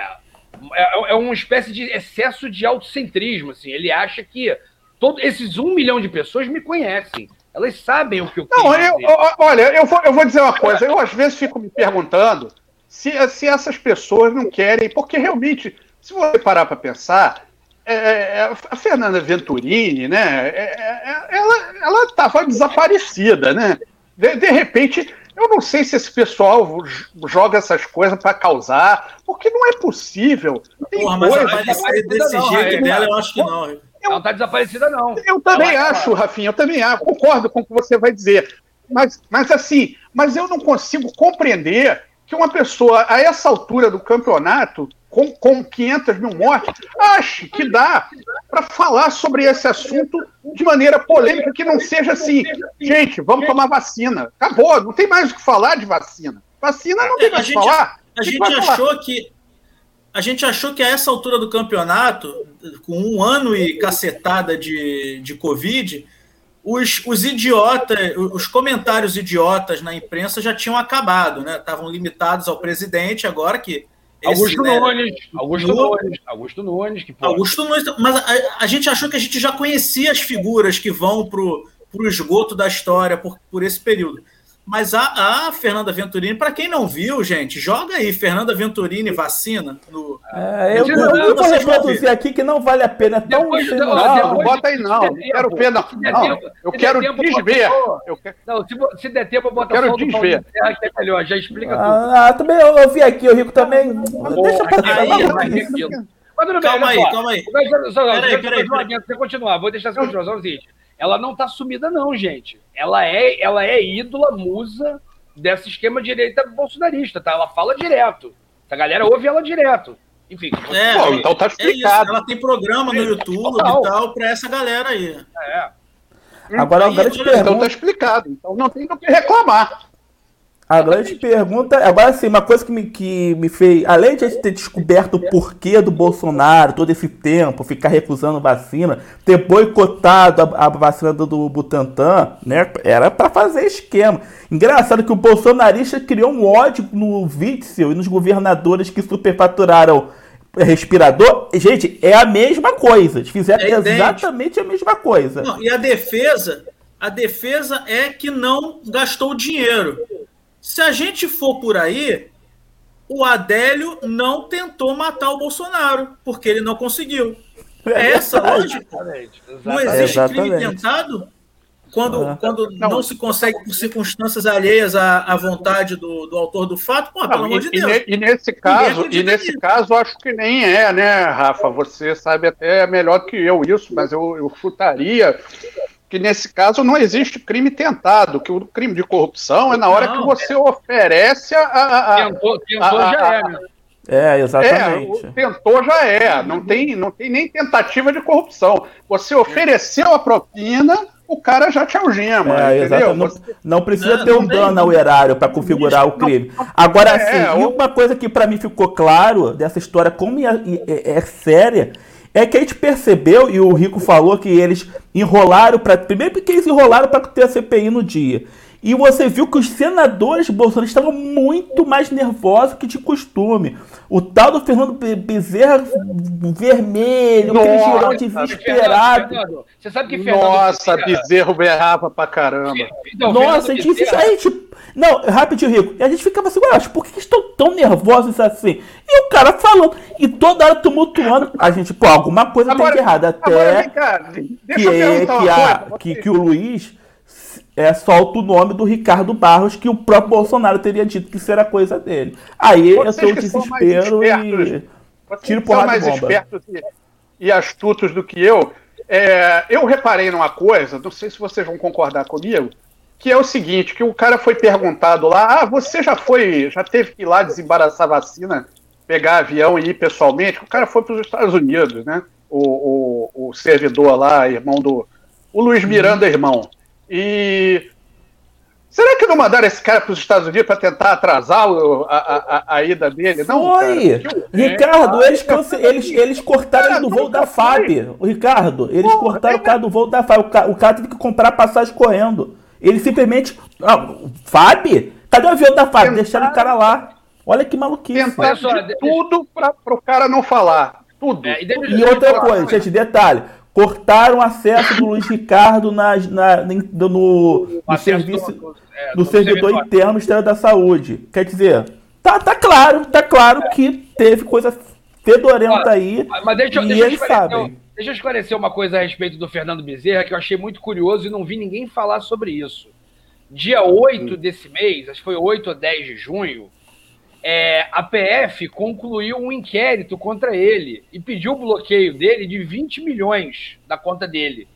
[SPEAKER 4] é, é uma espécie de excesso de autocentrismo. Assim. Ele acha que todos esses um milhão de pessoas me conhecem. Elas sabem o que eu
[SPEAKER 2] Não, eu, olha, eu vou, eu vou dizer uma coisa. Eu, às vezes, fico me perguntando se, se essas pessoas não querem, porque realmente, se você parar para pensar, é, é, é, a Fernanda Venturini, né? ela estava desaparecida, né? De, de, repente, eu não sei se esse pessoal joga essas coisas para causar, porque não é possível.
[SPEAKER 1] Tem Porra, mas coisa, ela desse não, jeito é, dela, eu acho que não.
[SPEAKER 4] Eu, ela não está desaparecida, não.
[SPEAKER 2] Eu também acho, Rafinha, eu também acho, concordo com o que você vai dizer. Mas, mas assim, mas eu não consigo compreender que uma pessoa, a essa altura do campeonato, com, com 500 mil mortes, ache que dá para falar sobre esse assunto de maneira polêmica, que não seja assim, gente, vamos tomar vacina. Acabou, não tem mais o que falar de vacina. Vacina não tem mais o que falar.
[SPEAKER 1] A gente achou falar? que a gente achou que a essa altura do campeonato, com um ano e cacetada de, de Covid, os, os idiotas, os comentários idiotas na imprensa já tinham acabado, né? Estavam limitados ao presidente, agora que
[SPEAKER 4] Augusto né? Nunes, Augusto Nunes, Augusto Nunes, que
[SPEAKER 1] Augusto Nunes, mas a, a, gente achou que a gente já conhecia as figuras que vão pro, pro esgoto da história por, por esse período. Mas a, a Fernanda Venturini, para quem não viu, gente, joga aí Fernanda Venturini vacina. No,
[SPEAKER 3] é, eu, eu, eu vou reproduzir aqui que não vale a pena. É tão
[SPEAKER 2] depois, não, não, não bota aí não. Não quero ver, não. não eu quero desver. Eu.
[SPEAKER 4] Não, se, se der tempo, eu boto
[SPEAKER 2] quero desver.
[SPEAKER 4] Que é melhor, já explica
[SPEAKER 3] ah, tudo. Ah, também eu, eu vi aqui, o Rico também. Deixa eu passar. Aí,
[SPEAKER 4] mas tudo bem, calma aí, calma aí. Peraí, peraí. Você continuar, vou deixar continuação. É o seguinte ela não está sumida, não, gente. Ela é, ela é ídola, musa desse esquema direita bolsonarista, tá? Ela fala direto. A galera ouve ela direto. Enfim.
[SPEAKER 1] É, Pô, então tá explicado. É ela tem programa no YouTube Total. e tal para essa galera aí. É.
[SPEAKER 3] Agora, agora te pergunto...
[SPEAKER 2] Então tá explicado. Então não tem o que reclamar.
[SPEAKER 3] A grande pergunta. Agora sim, uma coisa que me, que me fez. Além de a gente ter descoberto o porquê do Bolsonaro todo esse tempo, ficar recusando vacina, ter boicotado a, a vacina do, do Butantan, né? Era para fazer esquema. Engraçado que o bolsonarista criou um ódio no Witzel e nos governadores que superfaturaram respirador. Gente, é a mesma coisa. Eles fizeram é exatamente a mesma coisa.
[SPEAKER 1] Não, e a defesa. A defesa é que não gastou dinheiro. Se a gente for por aí, o Adélio não tentou matar o Bolsonaro, porque ele não conseguiu. É essa a lógica?
[SPEAKER 4] Exatamente.
[SPEAKER 1] Não
[SPEAKER 4] exatamente.
[SPEAKER 1] existe crime
[SPEAKER 3] Exatamente.
[SPEAKER 1] tentado? Quando,
[SPEAKER 3] Ah.
[SPEAKER 1] quando não.
[SPEAKER 2] Não.
[SPEAKER 1] se consegue por circunstâncias alheias à, à vontade do, do autor do fato, pô, pelo
[SPEAKER 2] Não,
[SPEAKER 1] amor
[SPEAKER 2] e,
[SPEAKER 1] de
[SPEAKER 2] e
[SPEAKER 1] Deus.
[SPEAKER 2] e nesse caso,
[SPEAKER 1] acredita
[SPEAKER 2] e nesse caso, acho que nem é, né, Rafa? Você sabe até melhor que eu isso, mas eu, eu chutaria que nesse caso não existe crime tentado, que o crime de corrupção é na hora
[SPEAKER 1] Não.
[SPEAKER 2] que você oferece a. a- a-
[SPEAKER 4] Tentou, tentou
[SPEAKER 2] Ah,
[SPEAKER 4] já é, né?
[SPEAKER 3] É,
[SPEAKER 2] é,
[SPEAKER 3] exatamente.
[SPEAKER 2] o tentou já é, não tem, não tem nem tentativa de corrupção. Você ofereceu a propina, o cara já te algema,
[SPEAKER 3] É,
[SPEAKER 2] entendeu?
[SPEAKER 3] exato. Não,
[SPEAKER 2] Você-
[SPEAKER 3] não precisa
[SPEAKER 1] Não,
[SPEAKER 3] ter um
[SPEAKER 1] não tem.
[SPEAKER 3] dano ao erário para configurar o crime. Agora, assim,
[SPEAKER 2] É,
[SPEAKER 3] e
[SPEAKER 2] o-
[SPEAKER 3] uma coisa que para mim ficou claro dessa história, como é, é- é séria, é que a gente percebeu, e o Rico falou que eles enrolaram para. Primeiro porque eles enrolaram para ter a CPI no dia. E você viu que os senadores bolsonaristas estavam muito mais nervosos que de costume. O tal do Fernando Be- Bezerra vermelho, aquele
[SPEAKER 2] Nossa,
[SPEAKER 3] girão
[SPEAKER 4] Fernando,
[SPEAKER 3] desesperado.
[SPEAKER 4] Fernando, você sabe que Fernando
[SPEAKER 2] Nossa,
[SPEAKER 4] Bezerra-
[SPEAKER 2] bezerro berrava pra caramba.
[SPEAKER 4] Então,
[SPEAKER 3] Nossa, gente,
[SPEAKER 4] Bezerra-
[SPEAKER 3] a gente. Não, rapidinho, Rico. E a gente ficava assim, ué, mas por que estão tão nervosos assim? E o cara falando, e toda hora tumultuando. A gente, pô, alguma coisa tem de errado.
[SPEAKER 2] agora
[SPEAKER 3] Até
[SPEAKER 2] vem cá,
[SPEAKER 3] que,
[SPEAKER 2] deixa eu
[SPEAKER 3] é, que, a, que, que o Luiz é, solta o nome do Ricardo Barros, que o próprio Bolsonaro teria dito que isso era coisa dele. Aí eu
[SPEAKER 2] Vocês são mais
[SPEAKER 3] desespero e. Tiro porrada
[SPEAKER 2] mais
[SPEAKER 3] de bomba.
[SPEAKER 2] espertos e, e astutos do que eu. É, eu reparei numa coisa, não sei se vocês vão concordar comigo, que é o seguinte, que o cara foi perguntado lá, ah, você já foi, já teve que ir lá desembaraçar vacina, pegar avião e ir pessoalmente? O cara foi para os Estados Unidos, né? O, o, o servidor lá, irmão do... O Luiz Miranda, irmão. E... Será que não mandaram esse cara para os Estados Unidos para tentar atrasar o- a, a, a- a ida dele? Não,
[SPEAKER 3] Foi!
[SPEAKER 2] cara.
[SPEAKER 3] Ricardo, eles, cance... eles, eles cortaram ele do voo da FAB. O Ricardo, eles cortaram o cara do voo da FAB. O cara, o cara teve que comprar passagem correndo. Ele simplesmente. Ah, FAB? Cadê o avião da FAB? Deixaram o cara lá. Olha que maluquice.
[SPEAKER 2] tentar
[SPEAKER 4] Olha só,
[SPEAKER 2] de tudo para o cara não falar. Tudo.
[SPEAKER 4] É, e
[SPEAKER 3] E outra coisa, gente, detalhe. Cortaram o acesso do Luiz Ricardo na, na, no, no
[SPEAKER 4] O acesso
[SPEAKER 3] serviço.
[SPEAKER 4] do- é,
[SPEAKER 3] no
[SPEAKER 4] do
[SPEAKER 3] servidor
[SPEAKER 4] servidor.
[SPEAKER 3] interno do Ministério da Saúde. Quer dizer, tá, tá claro, tá claro que teve coisa fedorenta aí.
[SPEAKER 4] Mas deixa,
[SPEAKER 3] e
[SPEAKER 4] deixa,
[SPEAKER 3] eles sabem.
[SPEAKER 4] deixa eu esclarecer uma coisa a respeito do Fernando Bezerra que eu achei muito curioso e não vi ninguém falar sobre isso. Dia 8 desse mês, acho que foi 8 ou 10 de junho, é, a PF concluiu um inquérito contra ele e pediu o bloqueio dele de 20 milhões da conta dele.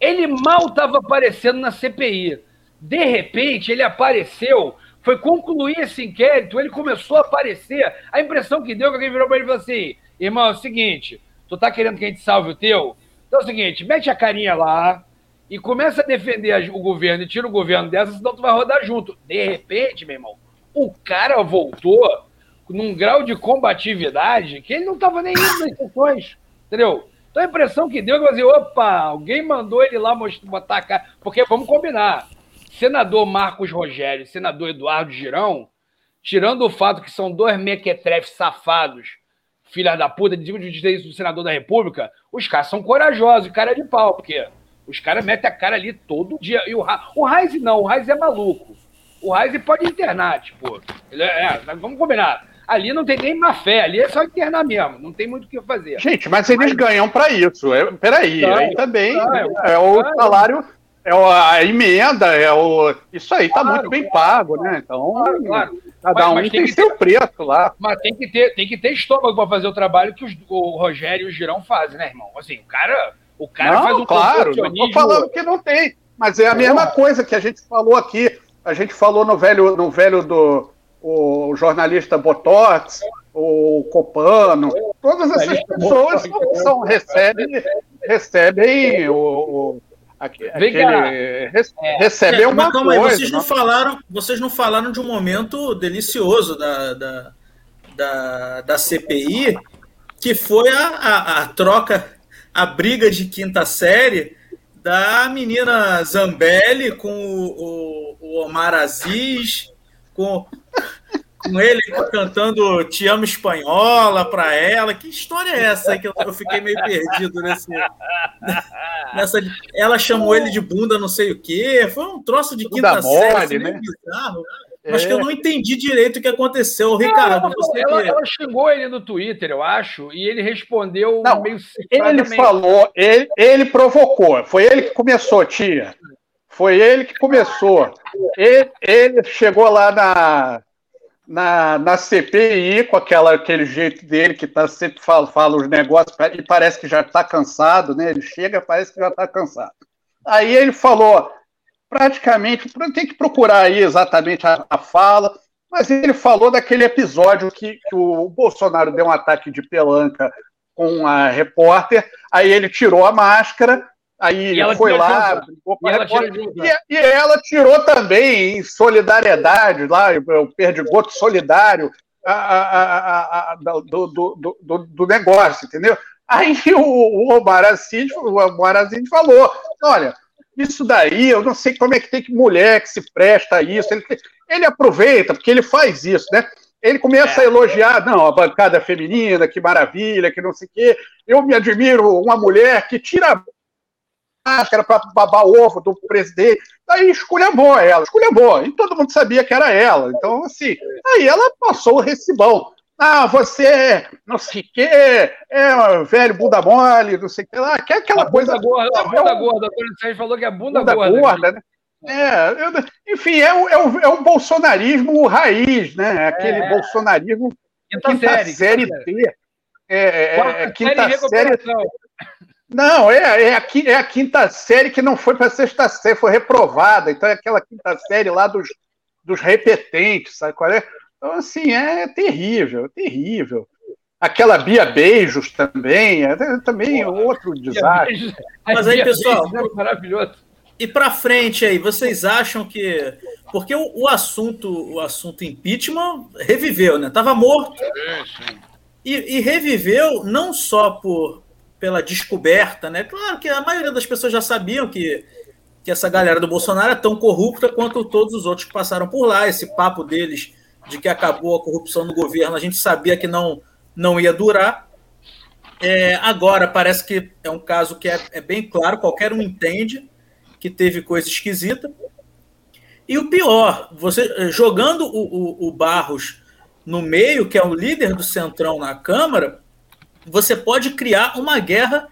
[SPEAKER 4] Ele mal estava aparecendo na CPI. De repente, ele apareceu, foi concluir esse inquérito, ele começou a aparecer. A impressão que deu é que alguém virou para ele e falou assim: irmão, é o seguinte, tu tá querendo que a gente salve o teu? Então é o seguinte, mete a carinha lá e começa a defender o governo e tira o governo dessa, senão tu vai rodar junto. De repente, meu irmão, o cara voltou num grau de combatividade que ele não estava nem indo nas sessões, entendeu? Então a impressão que deu é que falei, opa, alguém mandou ele lá botar a cara. Porque vamos combinar. Senador Marcos Rogério senador Eduardo Girão, tirando o fato que são dois mequetrefes safados, filha da puta, de isso do senador da República, os caras são corajosos, cara de pau, porque os caras metem a cara ali todo dia. E o, Ra- o Raiz não, o Raiz é maluco. O Raiz pode internar, tipo. é- é, vamos combinar. Ali não tem nem má fé, ali é só internar mesmo, não tem muito o que fazer.
[SPEAKER 2] Gente, mas eles ganham para isso. É, peraí,
[SPEAKER 4] Ganham,
[SPEAKER 2] aí também
[SPEAKER 4] ganham,
[SPEAKER 2] é o
[SPEAKER 4] ganham.
[SPEAKER 2] salário, é a emenda, é o. Isso aí tá
[SPEAKER 4] Claro,
[SPEAKER 2] muito bem pago, né? Então,
[SPEAKER 4] Claro, claro.
[SPEAKER 2] cada
[SPEAKER 4] Mas-
[SPEAKER 2] um
[SPEAKER 4] mas tem
[SPEAKER 2] tem
[SPEAKER 4] que
[SPEAKER 2] seu preço lá.
[SPEAKER 4] Mas tem que ter, tem que ter estômago para fazer o trabalho que os- o Rogério e o Girão fazem, né, irmão? Assim, o cara, o cara
[SPEAKER 2] não,
[SPEAKER 4] faz um
[SPEAKER 2] claro, não tô falando que não tem, mas é a mesma coisa que a gente falou aqui. A gente falou no velho, no velho do o jornalista Botox, o Copano, todas essas pessoas
[SPEAKER 4] Botox.
[SPEAKER 2] são, recebem, recebem o, o
[SPEAKER 4] Vem
[SPEAKER 2] aquele, rece- recebem
[SPEAKER 1] É,
[SPEAKER 2] uma
[SPEAKER 1] mas calma aí,
[SPEAKER 2] coisa.
[SPEAKER 1] vocês não,
[SPEAKER 2] não-
[SPEAKER 1] falaram, vocês não falaram de um momento delicioso da, da, da, da CPI, que foi a, a, a troca, a briga de quinta série da menina Zambelli com o, o, o Omar Aziz, com, com ele cantando Te Amo Espanhola pra ela. Que história é essa aí que eu, eu fiquei meio perdido nesse, nessa. Ela chamou ele de bunda não sei o quê. Foi um troço de
[SPEAKER 2] Bunda
[SPEAKER 1] quinta série,
[SPEAKER 2] mole,
[SPEAKER 1] assim,
[SPEAKER 2] né?
[SPEAKER 1] meio Mas que eu não entendi direito o que aconteceu. Ricardo,
[SPEAKER 4] você ela, ela, xingou ele no Twitter, eu acho, e ele respondeu
[SPEAKER 2] não, meio Ele falou, ele, ele provocou. Foi ele que começou, tia. Foi ele que começou. Ele, ele chegou lá na, na, na CPI com aquela, aquele jeito dele que tá, sempre fala, fala os negócios e parece que já está cansado, né? Ele chega, parece que já está cansado. Aí ele falou, praticamente, tem que procurar aí exatamente a, a fala, mas ele falou daquele episódio que, que, o Bolsonaro deu um ataque de pelanca com a repórter, aí ele tirou a máscara, aí foi lá, brigou com a repórter, e, e, ela tirou também em solidariedade, lá, o perdigoto solidário a, a, a, do, do, do, do, negócio, entendeu? Aí o, o Omar Aziz, o Omar Aziz falou, olha, isso daí, eu não sei como é que tem que mulher que se presta a isso. Ele, ele aproveita, porque ele faz isso, né? Ele começa é. a elogiar, não, a bancada feminina, que maravilha, que não sei o quê. Eu me admiro uma mulher que tira a máscara para babar o ovo do presidente. Aí esculhambou ela, esculhambou. E todo mundo sabia que era ela. Então, assim, aí ela passou o recibão. Ah, você é não sei o quê, é velho bunda mole, não sei o que lá, que é aquela a coisa.
[SPEAKER 4] Gorda, a bunda gorda, o Antônio Sérgio falou que é bunda, bunda gorda. gorda né?
[SPEAKER 2] É, eu, enfim, é o, é, o, é o bolsonarismo raiz, né? Aquele é. bolsonarismo
[SPEAKER 4] quinta, quinta série,
[SPEAKER 2] série D. É, é, é quinta série. Não, é, é, a, é a quinta série que não foi para sexta série, foi reprovada. Então é aquela quinta série lá dos, dos repetentes, sabe qual é? Então, assim, é terrível, é terrível. Aquela Bia Beijos também, é também Porra, outro desastre.
[SPEAKER 1] Mas aí, pessoal, é maravilhoso. E para frente aí, vocês acham que porque o, o, assunto, o assunto impeachment reviveu, né? Tava morto. E, e, reviveu não só por pela descoberta, né? Claro que a maioria das pessoas já sabiam que que essa galera do Bolsonaro é tão corrupta quanto todos os outros que passaram por lá. Esse papo deles de que acabou a corrupção no governo, a gente sabia que não, não ia durar. É, agora parece que é um caso que é, é, bem claro, qualquer um entende que teve coisa esquisita. E o pior, você eh, jogando o, o, o Barros no meio, que é o líder do Centrão na Câmara, você pode criar uma guerra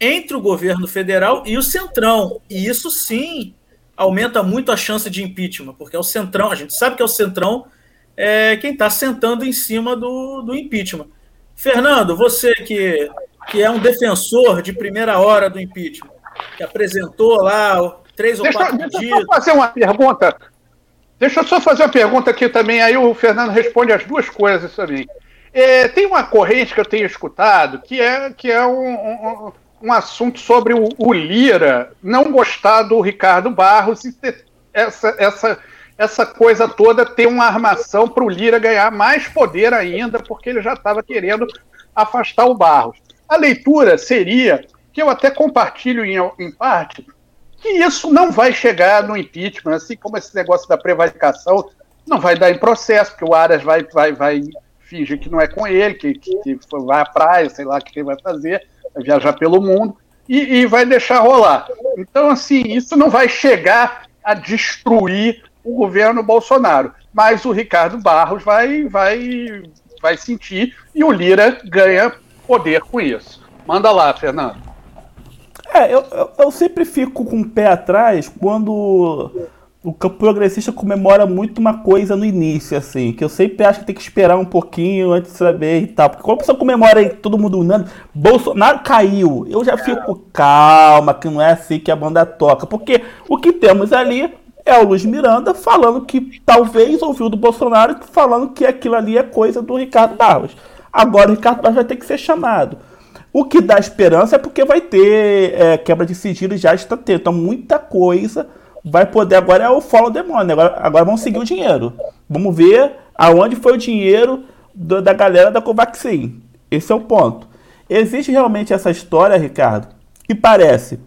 [SPEAKER 1] entre o governo federal e o Centrão. E isso sim aumenta muito a chance de impeachment, porque é o Centrão, a gente sabe que é o Centrão é quem está sentando em cima do, do impeachment. Fernando, você que, que é um defensor de primeira hora do impeachment, que apresentou lá três ou
[SPEAKER 2] deixa,
[SPEAKER 1] quatro
[SPEAKER 2] deixa Deixa eu fazer uma pergunta. Deixa eu só fazer uma pergunta aqui também, aí o Fernando responde as duas coisas também. É, tem uma corrente que eu tenho escutado que é, que é um, um, um assunto sobre o, o, Lira não gostar do Ricardo Barros e ter essa, essa essa coisa toda ter uma armação para o Lira ganhar mais poder ainda, porque ele já estava querendo afastar o Barros. A leitura seria, que eu até compartilho em, em parte, que isso não vai chegar no impeachment, assim como esse negócio da prevaricação não vai dar em processo, porque o Aras vai, vai, vai fingir que não é com ele, que, que, que vai à praia, sei lá o que ele vai fazer, vai viajar pelo mundo, e, e vai deixar rolar. Então, assim, isso não vai chegar a destruir o governo Bolsonaro. Mas o Ricardo Barros vai, vai, vai sentir e o Lira ganha poder com isso. Manda lá, Fernando.
[SPEAKER 3] É, eu, eu, eu sempre fico com o pé atrás quando o campo progressista comemora muito uma coisa no início, assim, que eu sempre acho que tem que esperar um pouquinho antes de saber e tal. Porque quando a pessoa comemora aí, todo mundo unânime, Bolsonaro caiu, eu já fico calma, que não é assim que a banda toca. Porque o que temos ali é o Luiz Miranda falando que talvez ouviu do Bolsonaro falando que aquilo ali é coisa do Ricardo Barros. Agora o Ricardo Barros vai ter que ser chamado. O que dá esperança é porque vai ter é, quebra de sigilo já está tendo. Então muita coisa vai poder. Agora é o follow money. Agora, agora vamos seguir o dinheiro. Vamos ver aonde foi o dinheiro do, da galera da Covaxin. Esse é o ponto. Existe realmente essa história, Ricardo, que parece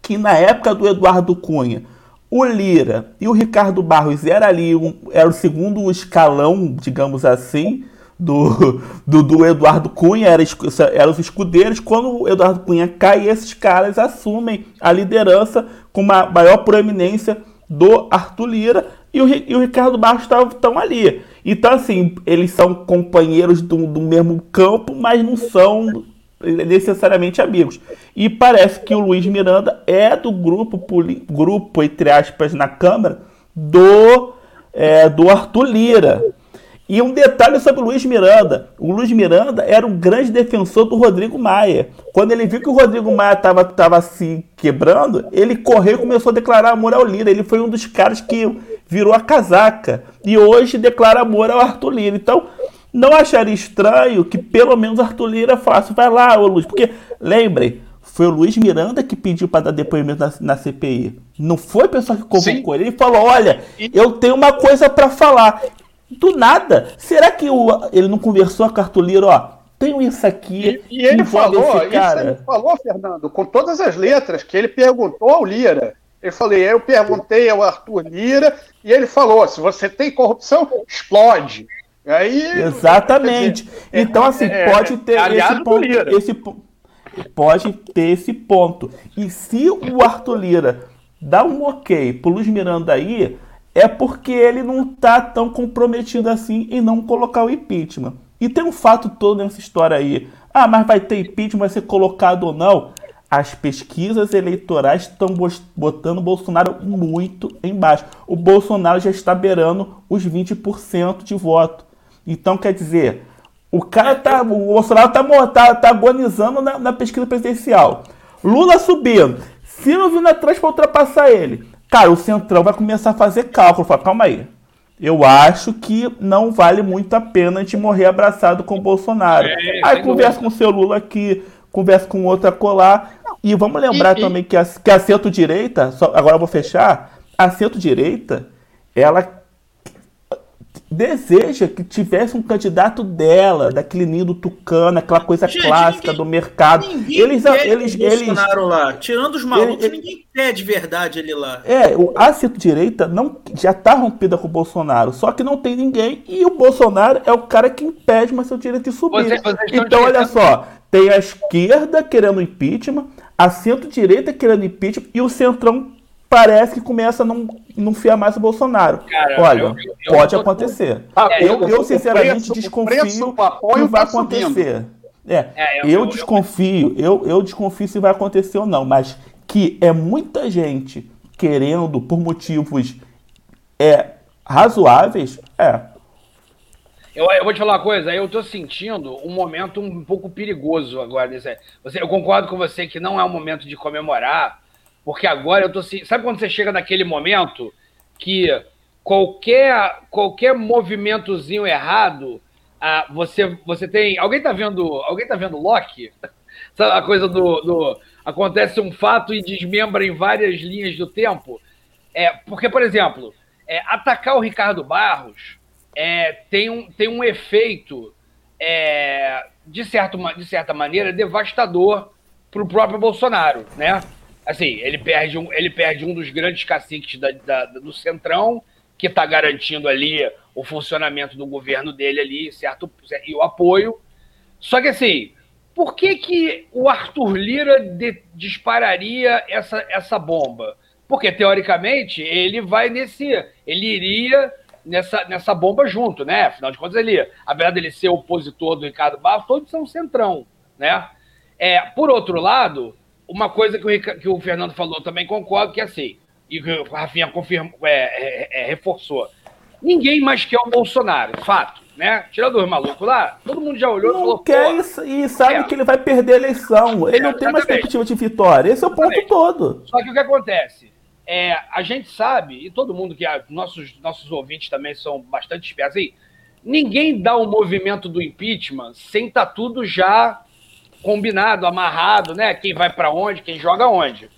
[SPEAKER 3] que na época do Eduardo Cunha o Lira e o Ricardo Barros era ali um, era o segundo escalão, digamos assim, do, do, do Eduardo Cunha, eram era os escudeiros. Quando o Eduardo Cunha cai, esses caras assumem a liderança com uma maior proeminência do Arthur Lira. e o, e o Ricardo Barros estão ali. Então, assim, eles são companheiros do, do mesmo campo, mas não são necessariamente amigos. E parece que o Luiz Miranda é do grupo, grupo entre aspas, na Câmara, do, é, do Arthur Lira. E um detalhe sobre o Luiz Miranda. O Luiz Miranda era um grande defensor do Rodrigo Maia. Quando ele viu que o Rodrigo Maia estava tava se quebrando, ele correu e começou a declarar amor ao Lira. Ele foi um dos caras que virou a casaca. E hoje declara amor ao Arthur Lira. Então, não acharia estranho que pelo menos Arthur Lira falasse, vai lá, ô Luiz. Porque, lembrem, foi o Luiz Miranda que pediu para dar depoimento na, na, CPI. Não foi a pessoa que convocou ele. Ele falou: olha, eu tenho uma coisa para falar. Do nada. Será que o, ele não conversou com a Cartolira, ó? Tenho isso aqui.
[SPEAKER 2] E, e ele falou, ele falou, Fernando, com todas as letras, que ele perguntou ao Lira. Eu falei, eu perguntei ao Arthur Lira, e ele falou: se você tem corrupção, explode. Aí,
[SPEAKER 3] Exatamente. Dizer, então, assim, é, pode ter é, esse ponto. Esse, pode ter esse ponto. E se o Arthur Lira dá um ok pro Luiz Miranda aí, é porque ele não está tão comprometido assim em não colocar o impeachment. E tem um fato todo nessa história aí. Ah, mas vai ter impeachment, vai ser colocado ou não? As pesquisas eleitorais estão botando o Bolsonaro muito embaixo. O Bolsonaro já está beirando os 20% de voto. Então, quer dizer, o cara tá. O Bolsonaro tá, tá, tá agonizando na, na pesquisa presidencial. Lula subindo. Ciro vindo atrás para ultrapassar ele. Cara, o Centrão vai começar a fazer cálculo. Fala, calma aí. Eu acho que não vale muito a pena a gente morrer abraçado com o Bolsonaro. É, aí conversa com o seu Lula aqui, conversa com outro colar. E vamos lembrar e, também que a, que a centro-direita, agora eu vou fechar, a centro-direita, ela deseja que tivesse um candidato dela, daquele ninho do tucano, aquela coisa Gente, clássica ninguém, do mercado. Eles, eles, eles,
[SPEAKER 1] lá. Tirando os malucos, ele, ninguém quer de verdade ele lá.
[SPEAKER 3] É, a centro-direita não já está rompida com o Bolsonaro, só que não tem ninguém e o Bolsonaro é o cara que impede uma centro-direita de subir. Então, olha só, tem a esquerda querendo impeachment, a centro-direita querendo impeachment e o centrão parece que começa a não, não fiar mais o Bolsonaro. Cara, Olha, eu, eu, pode eu acontecer. É, eu, eu, sinceramente, preço, desconfio que vai acontecer. É, é eu, desconfio, eu, eu desconfio se vai acontecer ou não, mas que é muita gente querendo por motivos é, razoáveis, é.
[SPEAKER 4] Eu, eu vou te falar uma coisa, eu tô sentindo um momento um pouco perigoso agora. Você, eu concordo com você que não é um momento de comemorar, porque agora eu tô assim. Sabe quando você chega naquele momento que qualquer, qualquer movimentozinho errado, ah, você, você tem. Alguém tá vendo. Alguém tá vendo Loki? Sabe a coisa do, do. Acontece um fato e desmembra em várias linhas do tempo. É, porque, por exemplo, é, atacar o Ricardo Barros é, tem, um, tem um efeito, é, de, certo, de certa maneira, devastador para o próprio Bolsonaro, né? Assim, ele perde um, ele perde um dos grandes caciques da, da, do Centrão, que está garantindo ali o funcionamento do governo dele ali, certo? E o apoio. Só que assim, por que, que o Arthur Lira de, dispararia essa, essa bomba? Porque, teoricamente, ele vai nesse. Ele iria nessa, nessa bomba junto, né? Afinal de contas, ele, apesar dele ser opositor do Ricardo Barros, todos são centrão, né? É, por outro lado, uma coisa que o, que o Fernando falou também concordo, que é assim, e que o Rafinha confirmou, é, é, é, reforçou. Ninguém mais quer o Bolsonaro, fato. Né? Tirando os malucos lá, todo mundo já olhou
[SPEAKER 3] não e falou. quer isso, e sabe que ele vai perder a eleição. Ele não tem mais perspectiva de vitória. Esse é o ponto todo.
[SPEAKER 4] Só que o que acontece? É, a gente sabe, e todo mundo que. nossos, nossos ouvintes também são bastante espertos aí. Ninguém dá o um movimento do impeachment sem estar tá tudo já combinado, amarrado, né? Quem vai para onde, quem joga onde.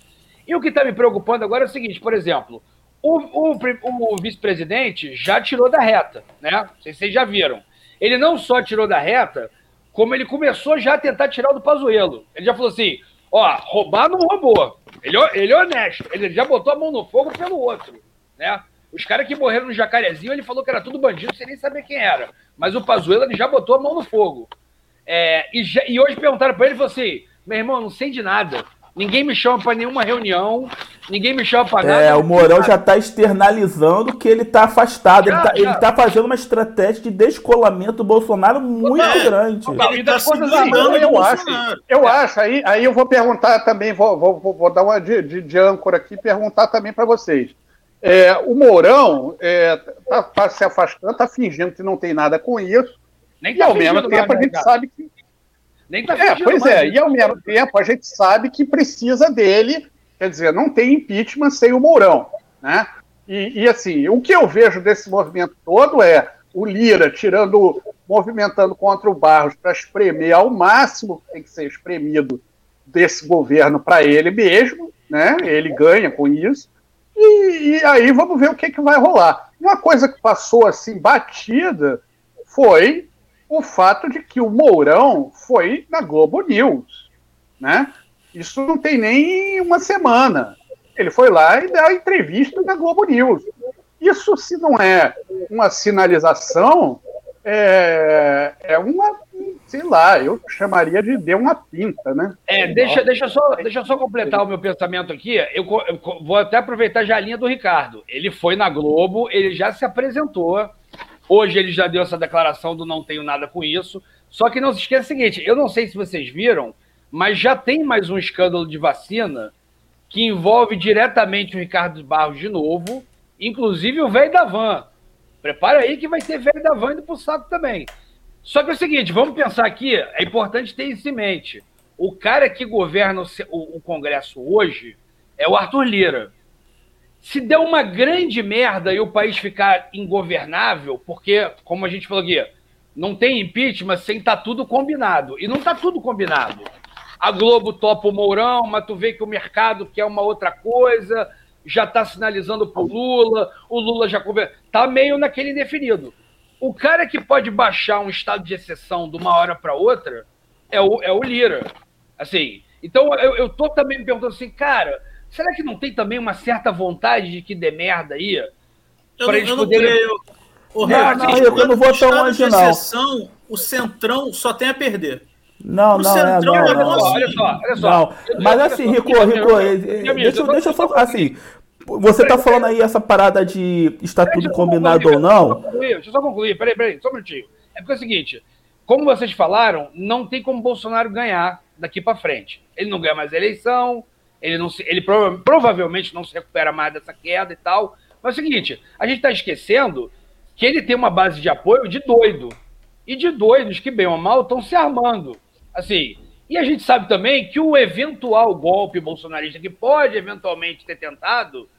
[SPEAKER 4] E o que está me preocupando agora é o seguinte, por exemplo, o, o, o vice-presidente já tirou da reta, né? Vocês já viram. Ele não só tirou da reta, como ele começou já a tentar tirar do Pazuello. Ele já falou assim, ó, roubar não roubou. Ele, ele é honesto. Ele já botou a mão no fogo pelo outro, né? Os caras que morreram no Jacarezinho, ele falou que era tudo bandido, sem nem saber quem era. Mas o Pazuello, ele já botou a mão no fogo. É, e, e, hoje perguntaram para ele, falou assim, meu irmão, não sei de nada. Ninguém me chama para nenhuma reunião. Ninguém me chama pra nada.
[SPEAKER 3] É, o Mourão já tá externalizando que ele tá afastado. Ele
[SPEAKER 4] Já,
[SPEAKER 3] tá,
[SPEAKER 4] já.
[SPEAKER 3] ele tá fazendo uma estratégia de descolamento do Bolsonaro muito
[SPEAKER 1] É.
[SPEAKER 3] grande.
[SPEAKER 1] Ele tá se
[SPEAKER 4] Armadas,
[SPEAKER 1] do
[SPEAKER 2] eu acho, eu acho. Aí, aí eu vou perguntar também, vou, vou, vou- vou dar uma de, de, de âncora aqui e perguntar também para vocês. É, o Mourão está tá se afastando, está fingindo que não tem nada com isso,
[SPEAKER 4] Nem
[SPEAKER 2] e
[SPEAKER 4] tá
[SPEAKER 2] ao mesmo tempo
[SPEAKER 4] mais,
[SPEAKER 2] a
[SPEAKER 4] né,
[SPEAKER 2] gente
[SPEAKER 4] cara?
[SPEAKER 2] sabe que.
[SPEAKER 4] Nem tá
[SPEAKER 2] É, pois
[SPEAKER 4] mais,
[SPEAKER 2] é,
[SPEAKER 4] né?
[SPEAKER 2] e ao mesmo tempo a gente sabe que precisa dele, quer dizer, não tem impeachment sem o Mourão, né? E, e, assim, o que eu vejo desse movimento todo é o Lira tirando, movimentando contra o Barros para espremer ao máximo que tem que ser espremido desse governo para ele mesmo, né? Ele ganha com isso. E, e aí vamos ver o que, que vai rolar. Uma coisa que passou assim batida foi o fato de que o Mourão foi na Globo News, né? Isso não tem nem uma semana. Ele foi lá e deu a entrevista na Globo News. Isso, se não é uma sinalização, é, é uma, sei lá, eu chamaria de deu uma pinta, né?
[SPEAKER 4] É, deixa, deixa, eu só, deixa só completar o meu pensamento aqui. Eu, eu vou até aproveitar já a linha do Ricardo. Ele foi na Globo, ele já se apresentou. Hoje ele já deu essa declaração do não tenho nada com isso. Só que não se esqueça o seguinte: eu não sei se vocês viram, mas já tem mais um escândalo de vacina que envolve diretamente o Ricardo Barros de novo, inclusive o velho da van. Prepara aí que vai ter velho da van indo pro saco também. Só que é o seguinte, vamos pensar aqui, é importante ter isso em mente. O cara que governa o, o Congresso hoje é o Arthur Lira. Se der uma grande merda e o país ficar ingovernável, porque, como a gente falou aqui, não tem impeachment sem estar tudo combinado. E não está tudo combinado. A Globo topa o Mourão, mas tu vê que o mercado quer uma outra coisa, já está sinalizando pro Lula, o Lula já conversa. Tá meio naquele indefinido. O cara que pode baixar um estado de exceção de uma hora para outra é o, é o Lira. Assim, então eu, eu tô também me perguntando assim, cara, será que não tem também uma certa vontade de que dê merda aí?
[SPEAKER 1] Eu,
[SPEAKER 4] Pra
[SPEAKER 1] não-
[SPEAKER 4] eles
[SPEAKER 1] eu não
[SPEAKER 4] poderem-
[SPEAKER 1] creio.
[SPEAKER 3] Não,
[SPEAKER 1] Renato,
[SPEAKER 3] não, eu não vou tão longe, não.
[SPEAKER 1] exceção, o Centrão só tem a perder.
[SPEAKER 3] Não,
[SPEAKER 1] O
[SPEAKER 3] não, é,
[SPEAKER 1] Centrão,
[SPEAKER 3] não,
[SPEAKER 1] olha
[SPEAKER 3] não.
[SPEAKER 1] só,
[SPEAKER 4] olha só, olha só.
[SPEAKER 3] Não,
[SPEAKER 4] Eu-
[SPEAKER 3] mas assim, Rico, Rico,
[SPEAKER 4] eu-
[SPEAKER 3] eh,
[SPEAKER 4] eu-
[SPEAKER 3] deixa,
[SPEAKER 4] eu
[SPEAKER 3] deixa só, assim, você tá falando aí essa parada de está tudo
[SPEAKER 4] Deixa
[SPEAKER 3] combinado
[SPEAKER 4] concluir,
[SPEAKER 3] ou não?
[SPEAKER 4] Deixa eu, só concluir, deixa eu só concluir, peraí, peraí, só um minutinho. É porque é o seguinte, como vocês falaram, não tem como Bolsonaro ganhar daqui para frente. Ele não ganha mais a eleição, ele, não se, ele prova- provavelmente não se recupera mais dessa queda e tal. Mas é o seguinte, a gente está esquecendo que ele tem uma base de apoio de doido. E de doidos que, bem ou mal, estão se armando. Assim, e a gente sabe também que o eventual golpe bolsonarista que pode eventualmente ter tentado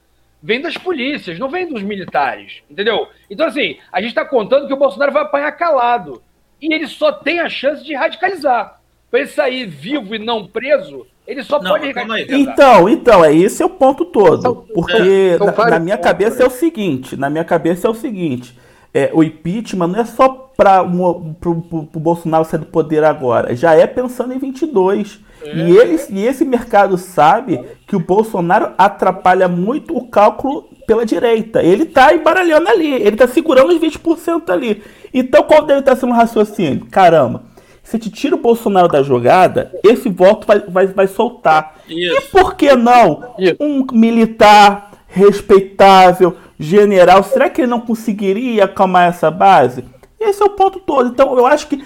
[SPEAKER 4] vem das polícias, não vem dos militares, entendeu? Então, assim, a gente está contando que o Bolsonaro vai apanhar calado. E ele só tem a chance de radicalizar. Para ele sair vivo e não preso, ele só
[SPEAKER 1] Não,
[SPEAKER 4] pode
[SPEAKER 1] mas calma aí.
[SPEAKER 4] radicalizar.
[SPEAKER 3] Então, então, é esse é o ponto todo.
[SPEAKER 2] São-
[SPEAKER 3] Porque
[SPEAKER 2] é, são
[SPEAKER 3] na, na minha
[SPEAKER 2] pontos,
[SPEAKER 3] cabeça é o seguinte, na minha cabeça é o seguinte, é, o impeachment não é só para o Bolsonaro sair do poder agora, já é pensando em 22. E, eles, e esse mercado sabe que o Bolsonaro atrapalha muito o cálculo pela direita. Ele tá embaralhando ali, ele tá segurando os 20% ali. Então qual deve estar sendo o raciocínio? Caramba, se te tira o Bolsonaro da jogada, esse voto vai, vai, vai soltar. E
[SPEAKER 1] Isso.
[SPEAKER 3] por que não?
[SPEAKER 2] Isso.
[SPEAKER 3] Um militar respeitável, general, será que ele não conseguiria acalmar essa base? Esse é o ponto todo. Então eu acho que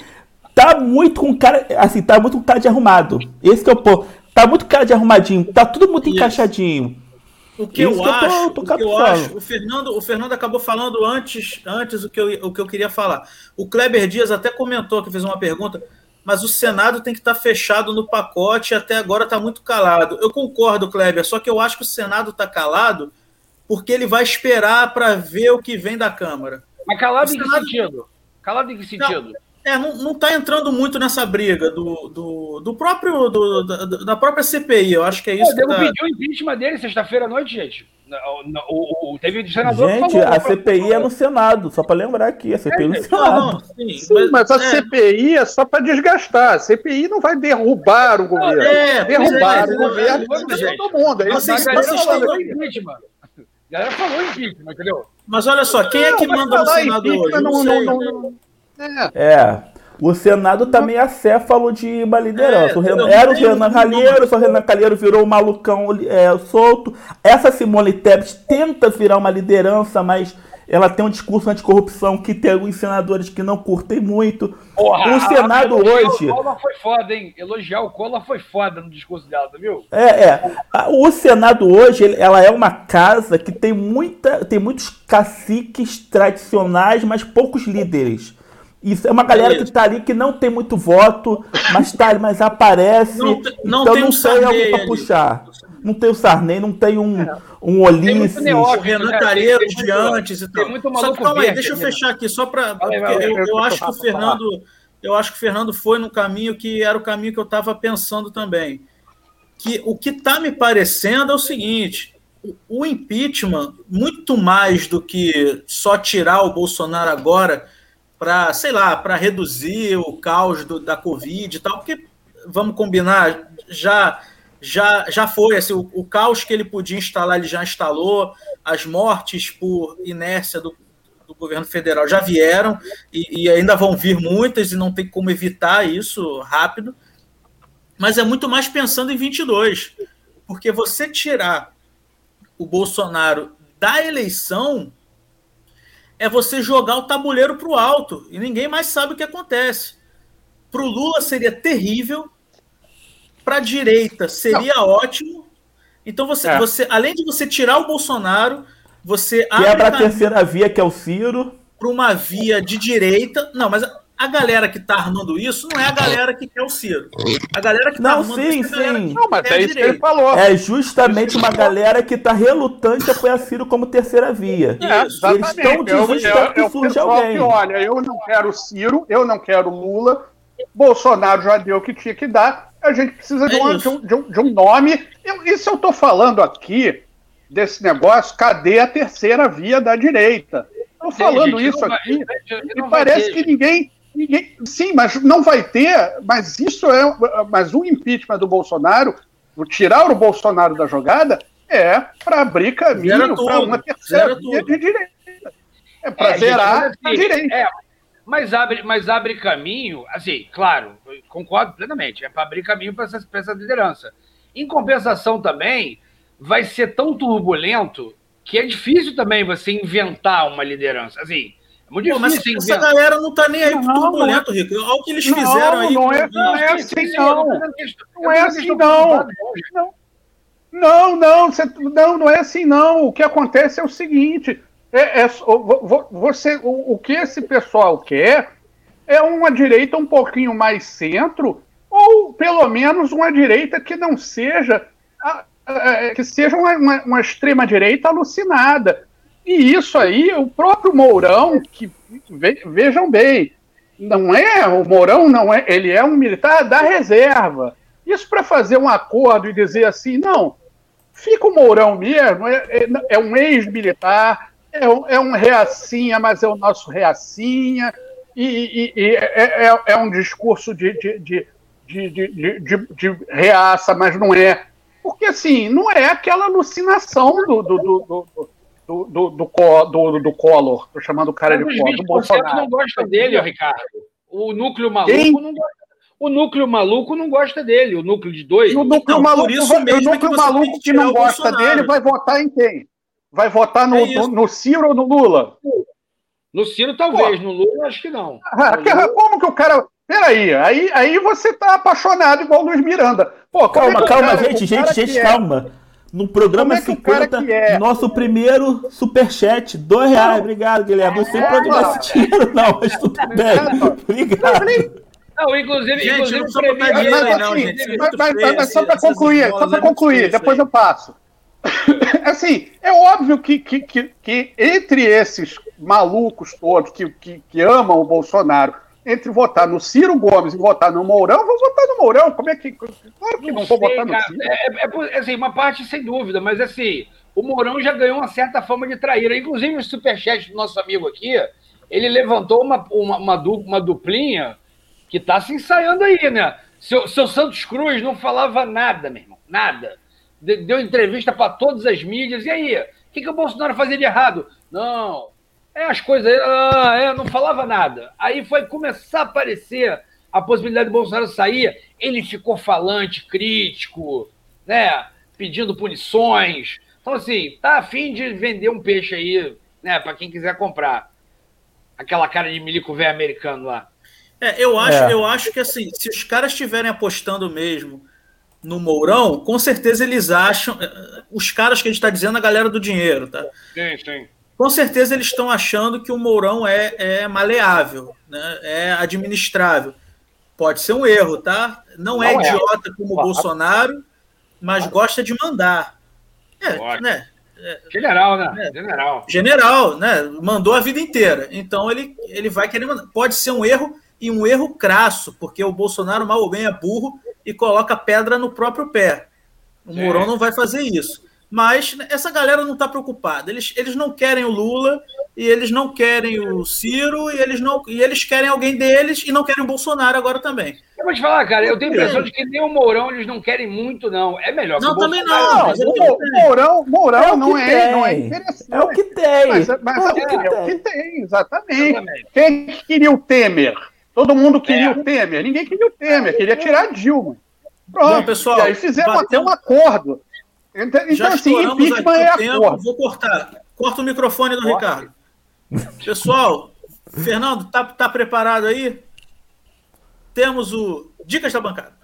[SPEAKER 3] tá muito com cara, assim, tá muito com cara de arrumado. Esse que é o ponto. Tá muito cara de arrumadinho, tá tudo muito
[SPEAKER 1] Isso.
[SPEAKER 3] encaixadinho.
[SPEAKER 1] O que
[SPEAKER 3] Isso
[SPEAKER 1] eu
[SPEAKER 3] que eu tô-
[SPEAKER 1] acho,
[SPEAKER 3] tô
[SPEAKER 1] o que eu acho, o Fernando, o Fernando acabou falando antes, antes o que, eu, o que eu queria falar. O Kleber Dias até comentou que fez uma pergunta, mas o Senado tem que estar fechado no pacote e até agora está muito calado. Eu concordo, Kleber, só que eu acho que o Senado está calado porque ele vai esperar para ver o que vem da Câmara.
[SPEAKER 4] Mas calado em que
[SPEAKER 1] Senado-
[SPEAKER 4] sentido? Calado em que sentido?
[SPEAKER 1] É, não, não tá entrando muito nessa briga do, do, do próprio do- da, da própria CPI. Eu acho que é isso
[SPEAKER 4] o nego
[SPEAKER 1] tá...
[SPEAKER 4] pediu o impeachment dele sexta-feira à noite, gente. O, o, o- teve um senador que
[SPEAKER 3] Gente,
[SPEAKER 4] falou,
[SPEAKER 3] a
[SPEAKER 4] falou,
[SPEAKER 3] CPI é no Senado, só pra lembrar aqui, a CPI é no
[SPEAKER 1] Não,
[SPEAKER 3] Senado.
[SPEAKER 1] não, sim,
[SPEAKER 2] Sim, mas a
[SPEAKER 1] é,
[SPEAKER 2] CPI é só para desgastar. A CPI não vai derrubar o governo.
[SPEAKER 1] é,
[SPEAKER 2] derrubar
[SPEAKER 1] pois é,
[SPEAKER 2] o governo
[SPEAKER 1] é, gente.
[SPEAKER 2] todo mundo. É isso
[SPEAKER 1] Vocês- vocês
[SPEAKER 2] aqui.
[SPEAKER 4] impeachment. A galera falou impeachment, entendeu?
[SPEAKER 1] Mas olha só, quem é que
[SPEAKER 2] Não, mas
[SPEAKER 1] manda no Senado hoje? Não,
[SPEAKER 2] não-
[SPEAKER 1] sei.
[SPEAKER 2] não- não- É.
[SPEAKER 3] É. O Senado também é acéfalo de uma liderança.
[SPEAKER 1] É,
[SPEAKER 3] O Renan- era o Renan
[SPEAKER 1] um-
[SPEAKER 3] Calheiro, só o Renan Calheiro virou um malucão é, solto. Essa Simone Tebet tenta virar uma liderança, mas ela tem um discurso anticorrupção que tem alguns senadores que não curtem muito.
[SPEAKER 4] Porra,
[SPEAKER 3] o Senado hoje.
[SPEAKER 4] O Collor foi foda, hein? Elogiar o Collor foi foda no discurso dela, tá viu?
[SPEAKER 3] É, é. O Senado hoje, ela é uma casa que tem muita, tem muitos caciques tradicionais, mas poucos líderes. Isso é uma galera que tá ali que não tem muito voto, mas tá ali, mas aparece.
[SPEAKER 1] Não não
[SPEAKER 3] então
[SPEAKER 1] tem
[SPEAKER 3] não
[SPEAKER 1] um
[SPEAKER 3] tem alguém pra
[SPEAKER 1] ali.
[SPEAKER 3] puxar. Não tem o Sarney, não tem um, um
[SPEAKER 4] muito
[SPEAKER 3] Ulisses.
[SPEAKER 4] neófito.
[SPEAKER 1] o Renan de antes e tal.
[SPEAKER 4] muito
[SPEAKER 1] Só que
[SPEAKER 4] maluco
[SPEAKER 1] calma aí, deixa eu
[SPEAKER 4] né?
[SPEAKER 1] fechar aqui, só para. Eu, acho que o Fernando. Eu acho que o Fernando foi no caminho que era o caminho que eu estava pensando também. Que o que está me parecendo é o seguinte: o- o impeachment, muito mais do que só tirar o Bolsonaro agora para, sei lá, para reduzir o caos do- da Covid e tal, porque vamos combinar, já já, já foi assim, o, o caos que ele podia instalar, ele já instalou, as mortes por inércia do, do governo federal já vieram e, e ainda vão vir muitas e não tem como evitar isso rápido. Mas é muito mais pensando em 22, porque você tirar o Bolsonaro da eleição é você jogar o tabuleiro para o alto e ninguém mais sabe o que acontece. Para o Lula seria terrível, para a direita seria ótimo. Então você,
[SPEAKER 2] É.
[SPEAKER 1] você, além de você tirar o Bolsonaro, você
[SPEAKER 3] Que é
[SPEAKER 1] abre
[SPEAKER 3] pra
[SPEAKER 1] caminho
[SPEAKER 3] terceira via, que é o Ciro.
[SPEAKER 1] para uma via de direita. Não, mas a, galera que está armando isso não é a galera que quer o Ciro. A galera que está
[SPEAKER 3] Não,
[SPEAKER 1] armando
[SPEAKER 3] sim,
[SPEAKER 1] isso é
[SPEAKER 3] sim.
[SPEAKER 1] que
[SPEAKER 2] Não, mas é
[SPEAKER 1] a
[SPEAKER 2] isso que ele
[SPEAKER 1] direita.
[SPEAKER 2] falou.
[SPEAKER 3] É justamente uma galera que tá relutante a apoiar Ciro como terceira via.
[SPEAKER 2] É,
[SPEAKER 1] Isso.
[SPEAKER 3] Eles estão desesperando
[SPEAKER 2] eu-
[SPEAKER 3] que
[SPEAKER 2] pessoal
[SPEAKER 3] alguém.
[SPEAKER 2] que, olha, eu não quero Ciro, eu não quero Lula, Bolsonaro já deu o que tinha que dar, a gente precisa de,
[SPEAKER 1] É
[SPEAKER 2] uma-
[SPEAKER 1] isso.
[SPEAKER 2] de um, de um- de um nome. Eu, isso eu estou falando aqui, desse negócio, cadê a terceira via da direita? Estou falando isso
[SPEAKER 4] vai-
[SPEAKER 2] aqui,
[SPEAKER 4] gente,
[SPEAKER 2] e
[SPEAKER 4] vai
[SPEAKER 2] parece que ninguém, ninguém. Sim, mas não vai ter, mas isso é. Mas o impeachment do Bolsonaro, tirar o Bolsonaro da jogada, é para abrir caminho para uma terceira via de direita. É para
[SPEAKER 4] É,
[SPEAKER 2] zerar
[SPEAKER 4] mas
[SPEAKER 2] a direita.
[SPEAKER 4] é, mas abre, mas abre caminho, assim, claro, concordo plenamente, é para abrir caminho para essa, pra essa liderança. Em compensação também, vai ser tão turbulento que é difícil também você inventar uma liderança. Assim, muito
[SPEAKER 1] Pô, mas essa galera não tá nem aí pro
[SPEAKER 2] Não,
[SPEAKER 1] turbulento, Rico. Olha o que eles
[SPEAKER 2] Não,
[SPEAKER 1] fizeram aí.
[SPEAKER 2] não é- não é
[SPEAKER 4] sim,
[SPEAKER 2] assim,
[SPEAKER 4] sim, sim,
[SPEAKER 2] não. Não é assim, não.
[SPEAKER 4] preocupados, gente.
[SPEAKER 2] Não, não, não, você- não, não é assim, não. O que acontece é o seguinte: é, é você, o, o que esse pessoal quer é uma direita um pouquinho mais centro, ou pelo menos uma direita que não seja a- a- que seja uma, uma, uma extrema direita alucinada. E isso aí, o próprio Mourão, que ve- vejam bem, não é o Mourão, não é, ele é um militar da reserva. Isso para fazer um acordo e dizer assim, não, fica o Mourão mesmo, é, é- é um ex-militar, é, um- é um reacinha, mas é o nosso reacinha, e, e- e é, é- é um discurso de, de, de, de, de, de- de- de reaça, mas não é. Porque, assim, não é aquela alucinação do, do, do, do, do, do, do, do, do Collor, tô chamando o cara de Collor, do
[SPEAKER 4] 20%
[SPEAKER 2] Bolsonaro.
[SPEAKER 4] não gosta dele, ó, Ricardo. O núcleo maluco
[SPEAKER 2] Quem?
[SPEAKER 4] não gosta. O núcleo maluco não gosta dele. O núcleo de dois.
[SPEAKER 2] E o núcleo
[SPEAKER 1] Não,
[SPEAKER 2] maluco,
[SPEAKER 1] isso mesmo
[SPEAKER 2] o
[SPEAKER 1] é que
[SPEAKER 2] núcleo
[SPEAKER 1] tem
[SPEAKER 2] maluco
[SPEAKER 1] que
[SPEAKER 2] que não gosta
[SPEAKER 1] Bolsonaro.
[SPEAKER 2] dele vai votar em quem? Vai votar no,
[SPEAKER 1] É
[SPEAKER 2] no, no Ciro ou no Lula?
[SPEAKER 4] No Ciro, talvez. No Lula, acho que não.
[SPEAKER 2] Ah, que-
[SPEAKER 4] Lula-
[SPEAKER 2] como que o cara. Peraí, aí, aí você tá apaixonado igual o Luiz Miranda. Pô, como é
[SPEAKER 3] Calma,
[SPEAKER 2] que
[SPEAKER 3] calma,
[SPEAKER 2] cara-
[SPEAKER 3] gente, gente, gente,
[SPEAKER 2] que é-
[SPEAKER 3] calma. No programa
[SPEAKER 2] Como é que o cara
[SPEAKER 3] 50,
[SPEAKER 2] que é-
[SPEAKER 3] nosso primeiro superchat, dois reais. Obrigado, Guilherme. Não sei pra onde vai
[SPEAKER 2] mano.
[SPEAKER 3] esse dinheiro, não, mas tudo bem. Obrigado.
[SPEAKER 4] Não, inclusive.
[SPEAKER 1] Gente,
[SPEAKER 4] inclusive
[SPEAKER 1] não precisa
[SPEAKER 4] pra
[SPEAKER 1] botar dinheiro
[SPEAKER 2] Mas,
[SPEAKER 1] não,
[SPEAKER 2] assim,
[SPEAKER 1] gente.
[SPEAKER 2] Mas- mas-
[SPEAKER 1] feio,
[SPEAKER 2] mas só para concluir, só para concluir, depois
[SPEAKER 1] aí.
[SPEAKER 2] eu passo. assim, é óbvio que, que, que, que entre esses malucos todos que, que, que amam o Bolsonaro, entre votar no Ciro Gomes e votar no Mourão, vou votar no Mourão. Como é que. Claro que não, vou
[SPEAKER 4] sei,
[SPEAKER 2] votar no
[SPEAKER 4] cara.
[SPEAKER 2] Ciro.
[SPEAKER 4] É, é, é por- assim, uma parte sem dúvida, mas assim, o Mourão já ganhou uma certa fama de traíra. Inclusive, o superchat do nosso amigo aqui, ele levantou uma, uma, uma, du- uma duplinha que tá se ensaiando aí, né? Seu, seu Santos Cruz não falava nada, meu irmão, nada. De- Deu entrevista para todas as mídias. E aí? O que, que o Bolsonaro fazia de errado? Não, É, as coisas. Ah, é, não falava nada. Aí foi começar a aparecer a possibilidade de Bolsonaro sair. Ele ficou falante, crítico, né? Pedindo punições. Então, assim, tá afim de vender um peixe aí, né? Para quem quiser comprar. Aquela cara de milico velho americano lá.
[SPEAKER 1] É, eu acho, é. eu acho que assim, se os caras estiverem apostando mesmo no Mourão, com certeza eles acham. Eh, os caras que a gente está dizendo, a galera do dinheiro, tá?
[SPEAKER 4] Sim, sim.
[SPEAKER 1] Com certeza eles estão achando que o Mourão é, é maleável, né? é administrável. Pode ser um erro, tá? Não, é Não é, idiota como o Bolsonaro, mas gosta de mandar.
[SPEAKER 4] É, né? General, né? É.
[SPEAKER 1] General. General, né? Mandou a vida inteira. Então ele, ele vai querer mandar. Pode ser um erro e um erro crasso, porque o Bolsonaro mal ou bem é burro e coloca pedra no próprio pé. O é. Mourão não vai fazer isso. Mas essa galera não está preocupada. Eles, eles não querem o Lula e eles não querem o Ciro e eles não e eles querem alguém deles e não querem o Bolsonaro agora também.
[SPEAKER 4] Eu vou te falar, cara, eu tenho a impressão de que nem o Mourão eles não querem muito, não. É melhor
[SPEAKER 1] Não, também não.
[SPEAKER 2] Mas o Mourão, Mourão é não, é, não é interessante.
[SPEAKER 3] É o que tem.
[SPEAKER 2] Mas, mas é, o que, é, o que tem, exatamente. exatamente. Quem queria o Temer? Todo mundo queria é. o Temer. Ninguém queria o Temer, queria tirar a Dilma. Pronto. Bom, pessoal, e aí fizeram bateu... até um acordo. Então,
[SPEAKER 1] Já assim, impeachment é tempo. acordo. Vou cortar. Corta o microfone do Corta. Ricardo. Pessoal, Fernando, tá, tá preparado aí? Temos o Dicas da Bancada.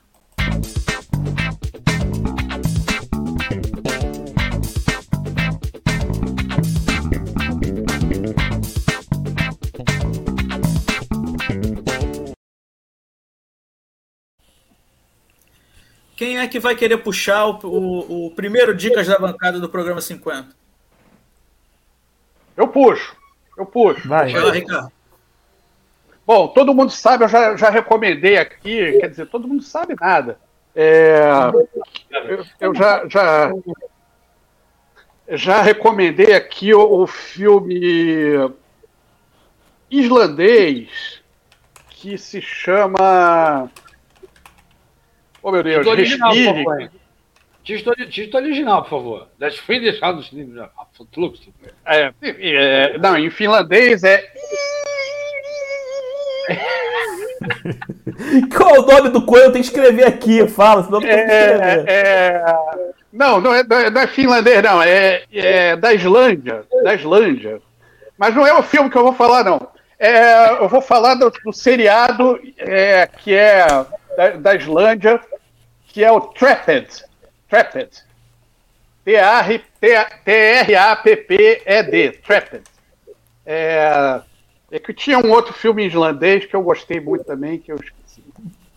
[SPEAKER 1] Quem é que vai querer puxar o, o, o primeiro Dicas da Bancada do programa 50?
[SPEAKER 2] Eu puxo. Eu puxo.
[SPEAKER 3] Vai.
[SPEAKER 1] Vai lá, Ricardo.
[SPEAKER 2] Bom, todo mundo sabe, eu já, já recomendei aqui, quer dizer, todo mundo sabe nada. É, eu, eu, já, já, já recomendei aqui o, o filme islandês que se chama Oh, meu Deus, original, respire.
[SPEAKER 4] Título original, por favor. Das Swedish House
[SPEAKER 2] é, é, Não, em finlandês é.
[SPEAKER 3] Qual o nome do coelho? Tem que escrever aqui, fala, senão não
[SPEAKER 2] é, é, Não, não é, não é finlandês, não. É, é da Islândia. Da Islândia. Mas não é o filme que eu vou falar, não. É, eu vou falar do, do seriado é, que é da, da Islândia, que é o Trapped. Trapped. T-R-A-P-P-E-D. Trapped. É, é que tinha um outro filme islandês que eu gostei muito também, que eu esqueci.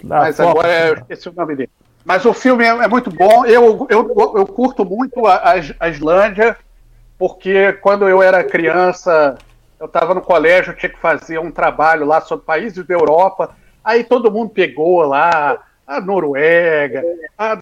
[SPEAKER 2] Mas agora eu esqueci o nome dele. Mas o filme é, é muito bom. Eu, eu, eu curto muito a, a Islândia, porque quando eu era criança, eu estava no colégio, tinha que fazer um trabalho lá sobre países da Europa. Aí todo mundo pegou lá a Noruega, a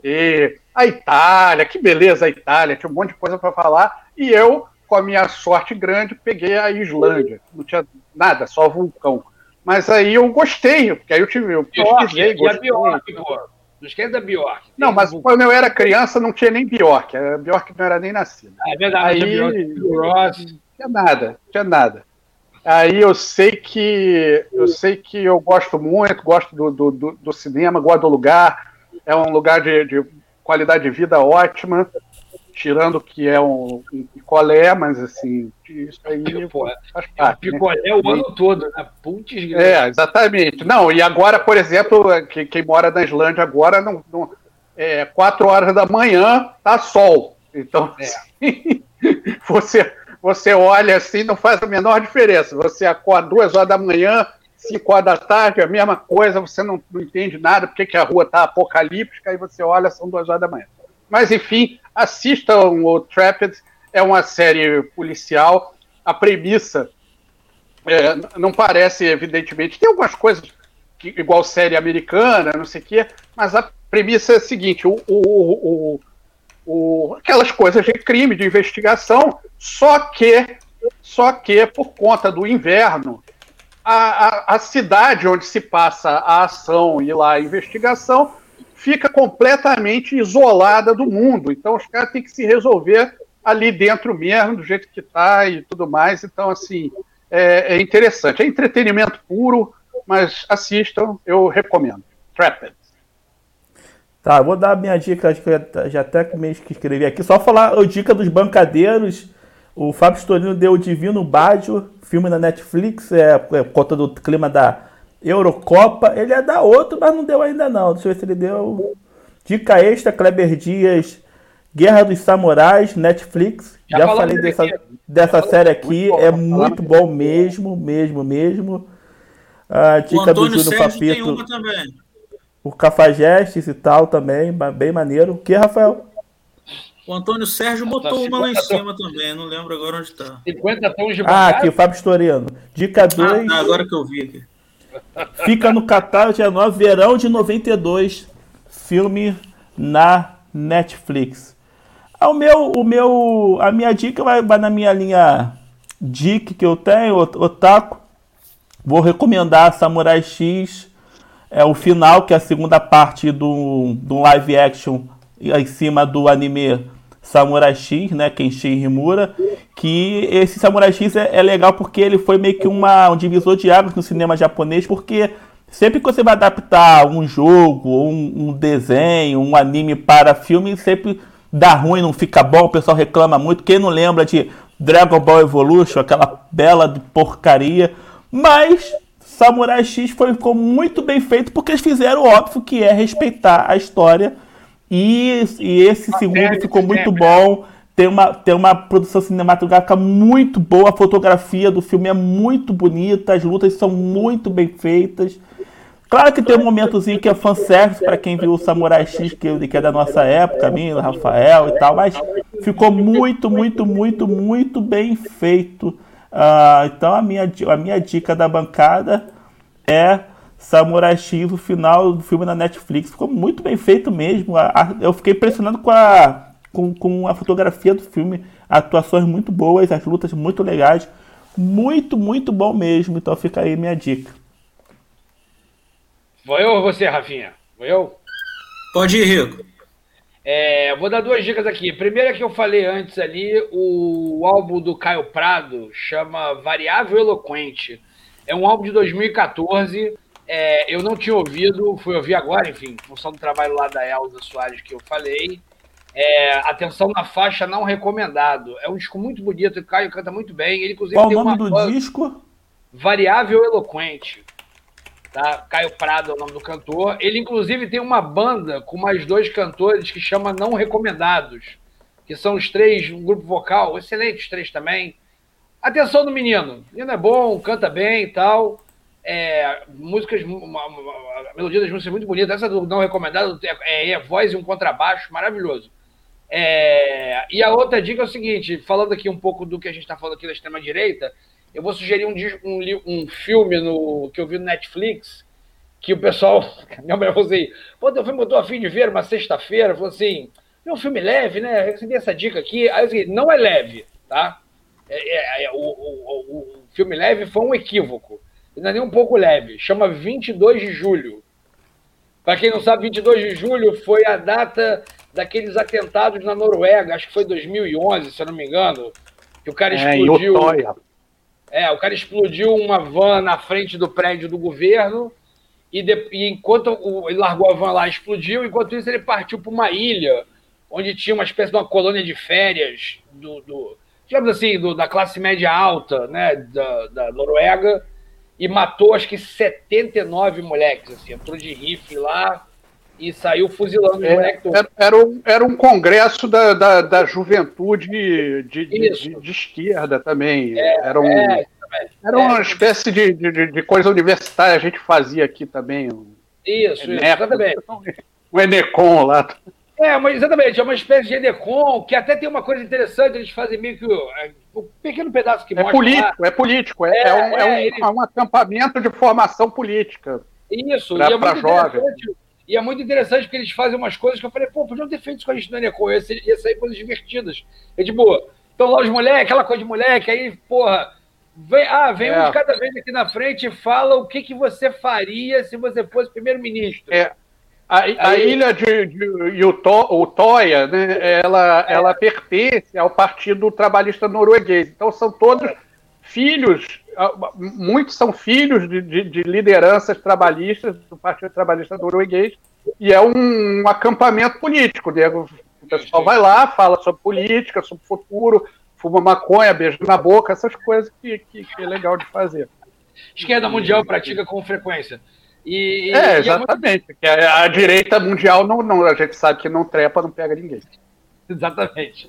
[SPEAKER 2] quê, a Itália, que beleza a Itália, tinha um monte de coisa para falar, e eu, com a minha sorte grande, peguei a Islândia, não tinha nada, só vulcão. Mas aí eu gostei, porque aí eu tive, eu pesquisei,
[SPEAKER 4] gostei. Não esquece da Bjork.
[SPEAKER 2] Não, mas quando eu era criança não tinha nem Bjork, a Bjork não era nem nascida.
[SPEAKER 4] Ah, é verdade,
[SPEAKER 2] aí, Bjork, não tinha nada, não tinha nada. Aí eu sei que eu sei que eu gosto muito, gosto do, do, do cinema, gosto do lugar. É um lugar de, de, qualidade de vida ótima, tirando que é um, um picolé, mas assim, isso aí
[SPEAKER 4] Pô, faz parte. É um picolé né? o ano todo, né? Putz,
[SPEAKER 2] é, exatamente. Não, e agora, por exemplo, que, quem mora na Islândia agora, não, não, é, quatro horas da manhã, tá sol. Então, é. assim, você você olha assim, não faz a menor diferença. Você acorda duas horas da manhã, cinco horas da tarde, a mesma coisa, você não, não entende nada, porque que a rua está apocalíptica, e você olha, são duas horas da manhã. Mas, enfim, assistam o Trapped, é uma série policial. A premissa é, não parece, evidentemente, tem algumas coisas que, igual série americana, não sei o quê, mas a premissa é a seguinte: o, o, o, o, aquelas coisas de crime, de investigação, só que, só que por conta do inverno, a, a, a cidade onde se passa a ação e lá a investigação fica completamente isolada do mundo. Então os caras têm que se resolver ali dentro mesmo, do jeito que está e tudo mais. Então, assim, é, é, interessante. É entretenimento puro, mas assistam, eu recomendo. Trapped.
[SPEAKER 3] Tá, vou dar a minha dica, acho que eu já até mesmo que escrevi aqui. Só falar a dica dos bancadeiros. O Fábio Storino deu o Divino Baggio, filme na Netflix, é, é conta do clima da Eurocopa. Ele é da outro, mas não deu ainda não. Deixa eu ver se ele deu. Dica extra, Kleber Dias, Guerra dos Samurais, Netflix. Já, Já falei dessa, dessa série aqui, é muito bom mesmo, mesmo, mesmo. A dica do Júnior Papito. O Cafajestes e tal também, bem maneiro. O que, Rafael?
[SPEAKER 1] O Antônio Sérgio botou uma lá em cima também, não lembro agora onde está.
[SPEAKER 4] 50 tons de
[SPEAKER 3] Ah, aqui, o Fábio Storino. Dica 2.
[SPEAKER 1] Ah, agora que eu vi aqui.
[SPEAKER 3] Fica no catálogo dia 9, verão de 92. Filme na Netflix. Ah, o meu, o meu, a minha dica vai, vai na minha linha dica que eu tenho, Otaku. Vou recomendar Samurai X, é o final, que é a segunda parte do, do live action em cima do anime Samurai X, né, Kenshin Himura, que esse Samurai X é, é, legal porque ele foi meio que uma, um divisor de águas no cinema japonês, porque sempre que você vai adaptar um jogo, um, um desenho, um anime para filme, sempre dá ruim, não fica bom, o pessoal reclama muito. Quem não lembra de Dragon Ball Evolution, aquela bela porcaria, mas Samurai X foi, ficou muito bem feito porque eles fizeram o óbvio que é respeitar a história. E, e esse segundo ficou muito bom. Tem uma, tem uma produção cinematográfica muito boa, a fotografia do filme é muito bonita, as lutas são muito bem feitas. Claro que tem um momentozinho que é fanservice para quem viu o Samurai X, que, que é da nossa época, mim, Rafael e tal, mas ficou muito, muito, muito, muito bem feito. Uh, então a minha, a minha dica da bancada é Samurai X, o final do filme na Netflix. Ficou muito bem feito mesmo. A, a, eu fiquei impressionado com a, com, com a fotografia do filme, atuações muito boas, as lutas muito legais. Muito, muito bom mesmo. Então fica aí minha dica.
[SPEAKER 4] Vou eu ou você, Rafinha? Vou eu?
[SPEAKER 1] Pode ir, Rico.
[SPEAKER 4] É, vou dar duas dicas aqui. Primeira que eu falei antes ali, o álbum do Caio Prado chama Variável Eloquente. É um álbum de 2014. É, eu não tinha ouvido, fui ouvir agora, enfim, em função do trabalho lá da Elza Soares que eu falei. É, atenção na faixa não recomendado. É um disco muito bonito, o Caio canta muito bem. Ele, inclusive,
[SPEAKER 3] Qual o nome do disco?
[SPEAKER 4] Variável Eloquente. Tá? Caio Prado é o nome do cantor. Ele, inclusive, tem uma banda com mais dois cantores que chama Não Recomendados, que são os três, um grupo vocal, excelentes três também. Atenção do menino. O menino é bom, canta bem e tal. É, músicas, uma, uma, a melodia das músicas é muito bonita. Essa do Não Recomendado é, é voz e um contrabaixo maravilhoso. É, e a outra dica é o seguinte: falando aqui um pouco do que a gente está falando aqui da extrema-direita, eu vou sugerir um, um, um filme no, que eu vi no Netflix, que o pessoal. Minha mulher falou assim: pô, teu filme eu tô afim de ver uma sexta-feira. Falou assim: é um filme leve, né? Eu recebi essa dica aqui. Aí eu disse, não é leve, tá? É, é, é, o, o, o, filme leve foi um equívoco. Não é nem um pouco leve. Chama 22 de julho. Para quem não sabe, 22 de julho foi a data daqueles atentados na Noruega. Acho que foi 2011, se eu não me engano. Que o cara é, explodiu. É, o cara explodiu uma van na frente do prédio do governo e, de, e enquanto o, ele largou a van lá, explodiu. Enquanto isso, ele partiu para uma ilha onde tinha uma espécie de uma colônia de férias do, do digamos assim, do, da classe média alta, né, da, da Noruega e matou acho que 79 moleques, assim, entrou de rifle lá e saiu fuzilando é, moleques
[SPEAKER 2] Era, era, um, era um congresso da, da, da juventude de, de, de, de, esquerda também. É, era, um, é, era uma é. espécie de, de, de, coisa universitária, a gente fazia aqui também.
[SPEAKER 4] Isso, isso exatamente.
[SPEAKER 2] O Enecon lá.
[SPEAKER 4] É, mas exatamente, é uma espécie de Enecon, que até tem uma coisa interessante, eles fazem meio que é, um pequeno pedaço que
[SPEAKER 2] é
[SPEAKER 4] mostra
[SPEAKER 2] político, lá. É político, é, é, um, é, um, um, acampamento de formação política.
[SPEAKER 4] Isso, pra, e é muito jovem. E é muito interessante porque eles fazem umas coisas que eu falei, pô, podiam ter feito isso com a gente no Enecon, ia, ser, ia sair coisas divertidas. É de boa. Então lá os moleques, aquela coisa de moleque, aí, porra, vem, ah, vem é. um de cada vez aqui na frente e fala o que, que você faria se você fosse primeiro-ministro.
[SPEAKER 2] É. A, a ilha de, de Utoya, né, ela, ela pertence ao Partido Trabalhista Norueguês. Então são todos filhos, muitos são filhos de, de, de lideranças trabalhistas do Partido Trabalhista Norueguês, e é um, um acampamento político. Né? O pessoal vai lá, fala sobre política, sobre futuro, fuma maconha, beijo na boca, essas coisas que, que, que é legal de fazer.
[SPEAKER 4] Esquerda mundial pratica com frequência. E,
[SPEAKER 2] é, exatamente. É muito... a, a, direita mundial não, não, a gente sabe que não trepa, não pega ninguém.
[SPEAKER 4] Exatamente.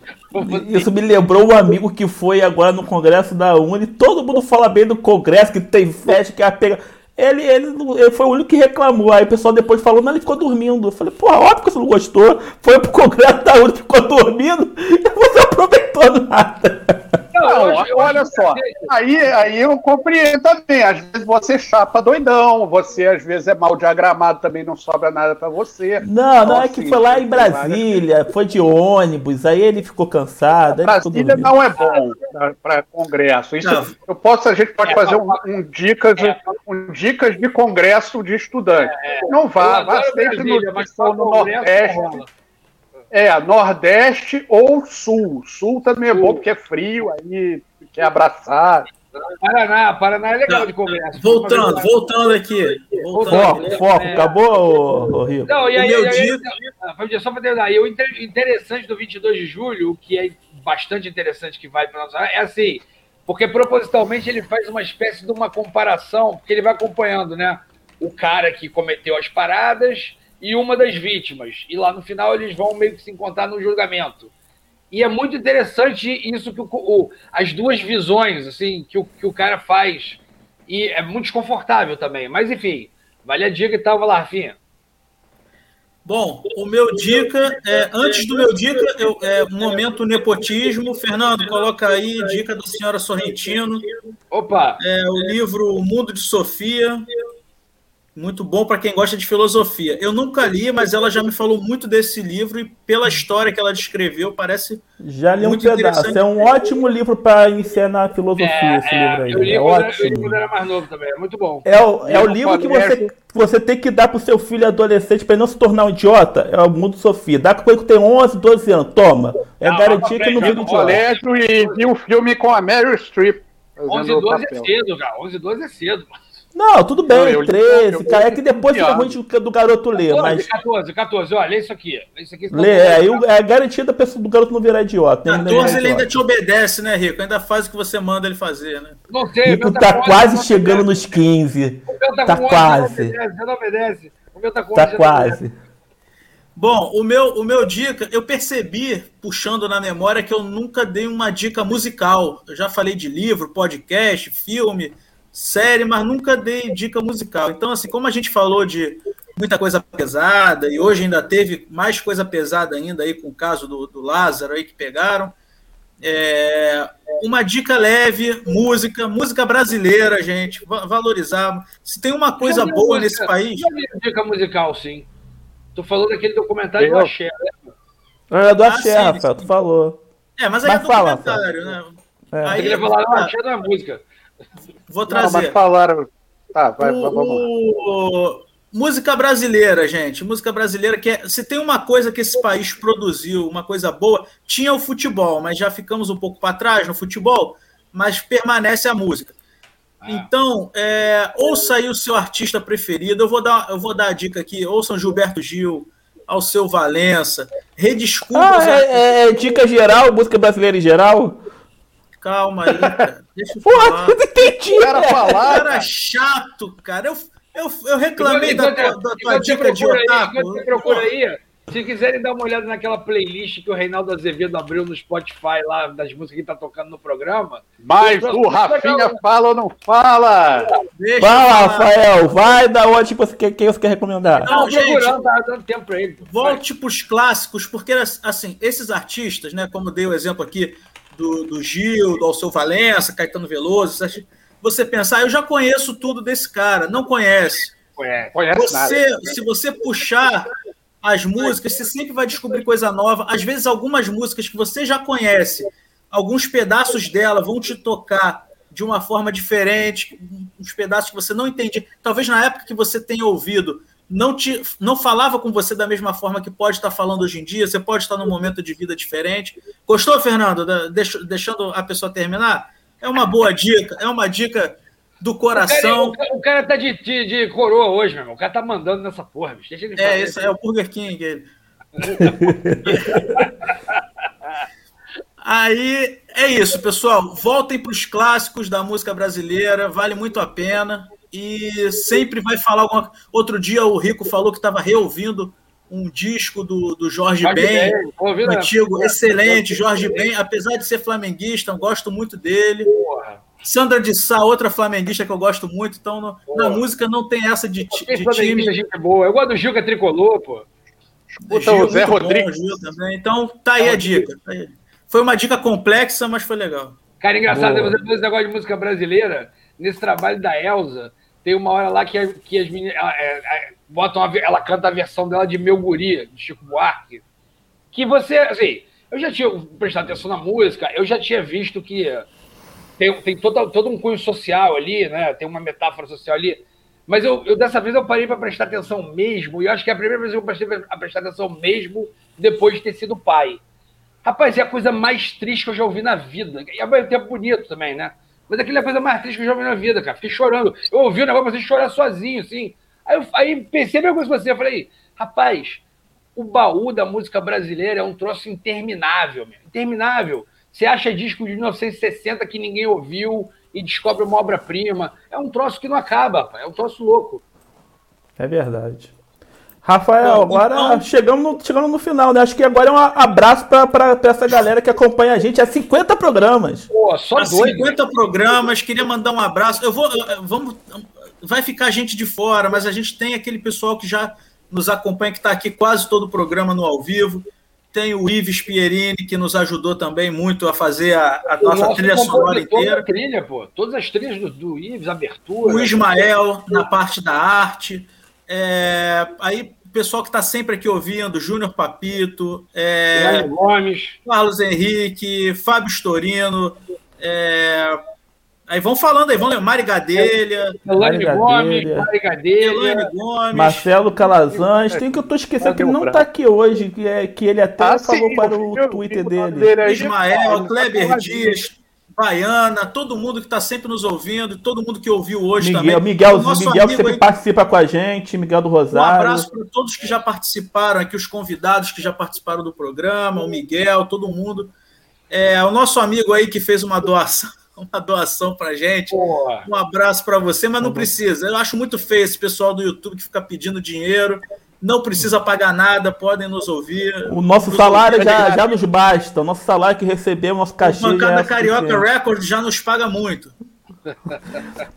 [SPEAKER 3] Isso me lembrou um amigo que foi agora no congresso da Uni. Todo mundo fala bem do congresso, que tem festa, que é a pega. Ele, ele, ele foi o único que reclamou. Aí o pessoal depois falou, não, ele ficou dormindo. Eu falei, porra, óbvio que você não gostou. Foi pro congresso da Uni, ficou dormindo e você aproveitou nada.
[SPEAKER 2] Não, hoje, olha só, aí, aí eu compreendo também. Às vezes você chapa doidão, você às vezes é mal diagramado, também não sobra nada para você.
[SPEAKER 3] Não, então, não, é que assim, foi lá em Brasília, foi de ônibus, aí ele ficou cansado.
[SPEAKER 2] Brasília não é bom para congresso. Isso eu posso, a gente pode é, fazer um, um dicas, é, um dicas de congresso de estudante. É, não vá, vá sempre no, no Nordeste. É, Nordeste ou Sul. Sul também é bom porque é frio, aí quer abraçar.
[SPEAKER 4] Paraná, Paraná é legal de conversa.
[SPEAKER 1] Voltando, voltando aqui.
[SPEAKER 3] Voltando foco, aqui. foco, é. acabou, o Rio.
[SPEAKER 4] Não, e aí, o meu dia... só para terminar, e o interessante do 22 de julho, o que é bastante interessante que vai para nós, é assim, porque propositalmente ele faz uma espécie de uma comparação, porque ele vai acompanhando, né, o cara que cometeu as paradas e uma das vítimas. E lá no final eles vão meio que se encontrar no julgamento. E é muito interessante isso que o, o, as duas visões assim que o, que o cara faz. E é muito desconfortável também. Mas enfim, vale a dica e tal, vai lá, Rafinha.
[SPEAKER 1] Bom, o meu dica, é, antes do meu dica, eu, é um momento nepotismo. Fernando, coloca aí dica da senhora Sorrentino.
[SPEAKER 4] Opa!
[SPEAKER 1] É o livro O Mundo de Sofia, muito bom para quem gosta de filosofia. Eu nunca li, mas ela já me falou muito desse livro e pela história que ela descreveu, parece
[SPEAKER 3] já li muito um pedaço. É um ótimo livro para iniciar na filosofia é, esse
[SPEAKER 4] é,
[SPEAKER 3] livro aí.
[SPEAKER 4] Eu li, é ótimo. Eu era mais novo também, é muito bom.
[SPEAKER 3] É o, é o livro que você, você tem que dar pro seu filho adolescente para ele não se tornar um idiota. É o Mundo Sofia. Dá com ele que tem 11, 12 anos. Toma. É não, garantia que não vira idiota.
[SPEAKER 2] colégio e vi um filme com a Meryl Streep.
[SPEAKER 4] 11 e 12 é cedo, cara. 11 e 12 é cedo, mano.
[SPEAKER 3] Não, tudo bem, não, 13, cara. É que depois fica ruim do garoto ler. 14, mas...
[SPEAKER 4] 14, 14, olha, lê isso aqui. Isso aqui
[SPEAKER 3] lê, é, aí é garantido a pessoa do garoto não virar idiota.
[SPEAKER 1] 14 ele ainda te obedece, né, Rico? Ainda faz o que você manda ele fazer, né?
[SPEAKER 3] Não sei, Rico tá, tá quase chegando nos 15. O meu tá, tá quase.
[SPEAKER 4] Você não obedece. O meu tá com
[SPEAKER 3] Tá quase.
[SPEAKER 1] Bom, o meu, o meu dica, eu percebi, puxando na memória, que eu nunca dei uma dica musical. Eu já falei de livro, podcast, filme, série, mas nunca dei dica musical. Então, assim, como a gente falou de muita coisa pesada, e hoje ainda teve mais coisa pesada ainda aí com o caso do, do Lázaro aí que pegaram. É, uma dica leve, música, música brasileira, gente, valorizar. Se tem uma coisa boa música, nesse país.
[SPEAKER 4] Dica musical, sim. Tu falou daquele documentário eu? do Axé,
[SPEAKER 3] né? É, do Axé, ah, Rafael, tu falou.
[SPEAKER 1] É, mas aí mas é documentário, fala, né?
[SPEAKER 4] É. Aí ele falar, do Axé não é música.
[SPEAKER 1] Vou trazer. Não,
[SPEAKER 2] mas falaram. Tá, vai,
[SPEAKER 1] o,
[SPEAKER 2] vamos
[SPEAKER 1] lá. Música brasileira, gente. Música brasileira que é, se tem uma coisa que esse país produziu, uma coisa boa, tinha o futebol, mas já ficamos um pouco para trás no futebol, mas permanece a música. Ah. Então, é, ouça aí o seu artista preferido. Eu vou dar, eu vou dar a dica aqui. Ouçam Gilberto Gil, ao seu Valença. Redescubra.
[SPEAKER 3] Ah, é, é, dica geral, música brasileira em geral?
[SPEAKER 1] Calma aí, cara. Deixa eu falar.
[SPEAKER 3] Porra, entendi.
[SPEAKER 1] Cara, falar, cara chato, cara. Eu, eu, eu reclamei da, tua, da tua dica de otaku.
[SPEAKER 4] Aí, procura aí, se quiserem dar uma olhada naquela playlist que o Reinaldo Azevedo abriu no Spotify lá, das músicas que tá tocando no programa.
[SPEAKER 2] Mas o Rafinha legal. fala ou não fala?
[SPEAKER 3] Deixa fala, Rafael, vai da onde você quer, quem você quer recomendar.
[SPEAKER 1] Não, não gente, tá dando tempo pra ele. Volte pros clássicos, porque assim, esses artistas, né, como dei o exemplo aqui, do, do Gil, do Alceu Valença, Caetano Veloso, você pensar, ah, eu já conheço tudo desse cara, não conhece.
[SPEAKER 2] Conhece,
[SPEAKER 1] você, nada. Se você puxar as músicas, você sempre vai descobrir coisa nova. Às vezes, algumas músicas que você já conhece, alguns pedaços dela vão te tocar de uma forma diferente, uns pedaços que você não entende. Talvez na época que você tenha ouvido, não, te, não falava com você da mesma forma que pode estar falando hoje em dia, você pode estar num momento de vida diferente. Gostou, Fernando? Deixa, deixando a pessoa terminar? É uma boa dica, é uma dica do coração.
[SPEAKER 4] O cara, o cara tá de, de, de, coroa hoje, meu irmão. O cara tá mandando nessa porra, bicho. Deixa ele
[SPEAKER 1] é, isso é o Burger King. Ele. Aí é isso, pessoal. Voltem para os clássicos da música brasileira, vale muito a pena. E sempre vai falar alguma Outro dia o Rico falou que estava reouvindo um disco do, do Jorge, Jorge Ben, ben. antigo, excelente, Jorge Ben, apesar de ser flamenguista, eu gosto muito dele. Porra. Sandra de Sá, outra flamenguista que eu gosto muito, então no, na música não tem essa de, de time.
[SPEAKER 4] Gente boa. Eu gosto do Gil que é tricolor, pô.
[SPEAKER 1] Puta, Gil, o Zé Rodrigues. Bom, também. Então tá aí a dica. Tá aí. Foi uma dica complexa, mas foi legal.
[SPEAKER 4] Cara, engraçado, boa. você falou esse negócio de música brasileira, nesse trabalho da Elsa, tem uma hora lá que, que as meninas é, é, botam a, ela canta a versão dela de Meu Guri, de Chico Buarque. Que você, assim, eu já tinha prestado atenção na música, eu já tinha visto que tem, tem todo, todo um cunho social ali, né? Tem uma metáfora social ali. Mas eu, eu dessa vez eu parei para prestar atenção mesmo, e acho que é a primeira vez que eu prestei a prestar atenção mesmo depois de ter sido pai. Rapaz, é a coisa mais triste que eu já ouvi na vida. E ao mesmo tempo bonito também, né? Mas aquilo é a coisa mais triste que eu já ouvi na vida, cara. Fiquei chorando. Eu ouvi o negócio você chorar sozinho, assim. Aí, eu, aí pensei a mesma coisa você. Eu falei, rapaz, o baú da música brasileira é um troço interminável, meu. Interminável. Você acha disco de 1960 que ninguém ouviu e descobre uma obra-prima. É um troço que não acaba, rapaz. É um troço louco.
[SPEAKER 3] É verdade. Rafael, agora então... chegamos, no, chegamos no final, né? Acho que agora é um abraço para essa galera que acompanha a gente. É 50 programas.
[SPEAKER 1] Pô, só dois. 50 né? programas, queria mandar um abraço. Eu vou. Vamos. Vai ficar gente de fora, mas a gente tem aquele pessoal que já nos acompanha, que está aqui quase todo o programa no ao vivo. Tem o Ives Pierini, que nos ajudou também muito a fazer a, a nossa trilha sonora inteira.
[SPEAKER 4] Trilha, pô. Todas as trilhas do, do Ives, abertura.
[SPEAKER 1] O Ismael, na parte da arte. É, aí, pessoal que está sempre aqui ouvindo, Júnior Papito, é,
[SPEAKER 4] Gomes.
[SPEAKER 1] Carlos Henrique, Fábio Storino, é, Aí vão falando aí, vão ler Mari Gadelha,
[SPEAKER 4] Elane Gomes, Mari Gadelha,
[SPEAKER 3] Gomes, Marcelo Calazans, tem que eu tô esquecendo que ele não tá aqui hoje, que, é, que ele até ah, falou sim, para o Twitter dele.
[SPEAKER 1] Ismael, Kleber Dias, Baiana, todo mundo que está sempre nos ouvindo, todo mundo que ouviu hoje
[SPEAKER 3] Miguel,
[SPEAKER 1] também.
[SPEAKER 3] Miguel, Miguel que sempre aí, participa com a gente, Miguel do Rosário.
[SPEAKER 1] Um abraço para todos que já participaram aqui, os convidados que já participaram do programa, o Miguel, todo mundo. É, o nosso amigo aí que fez uma doação uma doação pra gente. Porra. Um abraço para você, mas não precisa. Eu acho muito feio esse pessoal do YouTube que fica pedindo dinheiro. Não precisa pagar nada, podem nos ouvir.
[SPEAKER 3] O nosso salário já, já nos basta. O nosso salário que recebemos, nosso cachê. O
[SPEAKER 1] Bancada é Carioca Record já nos paga muito.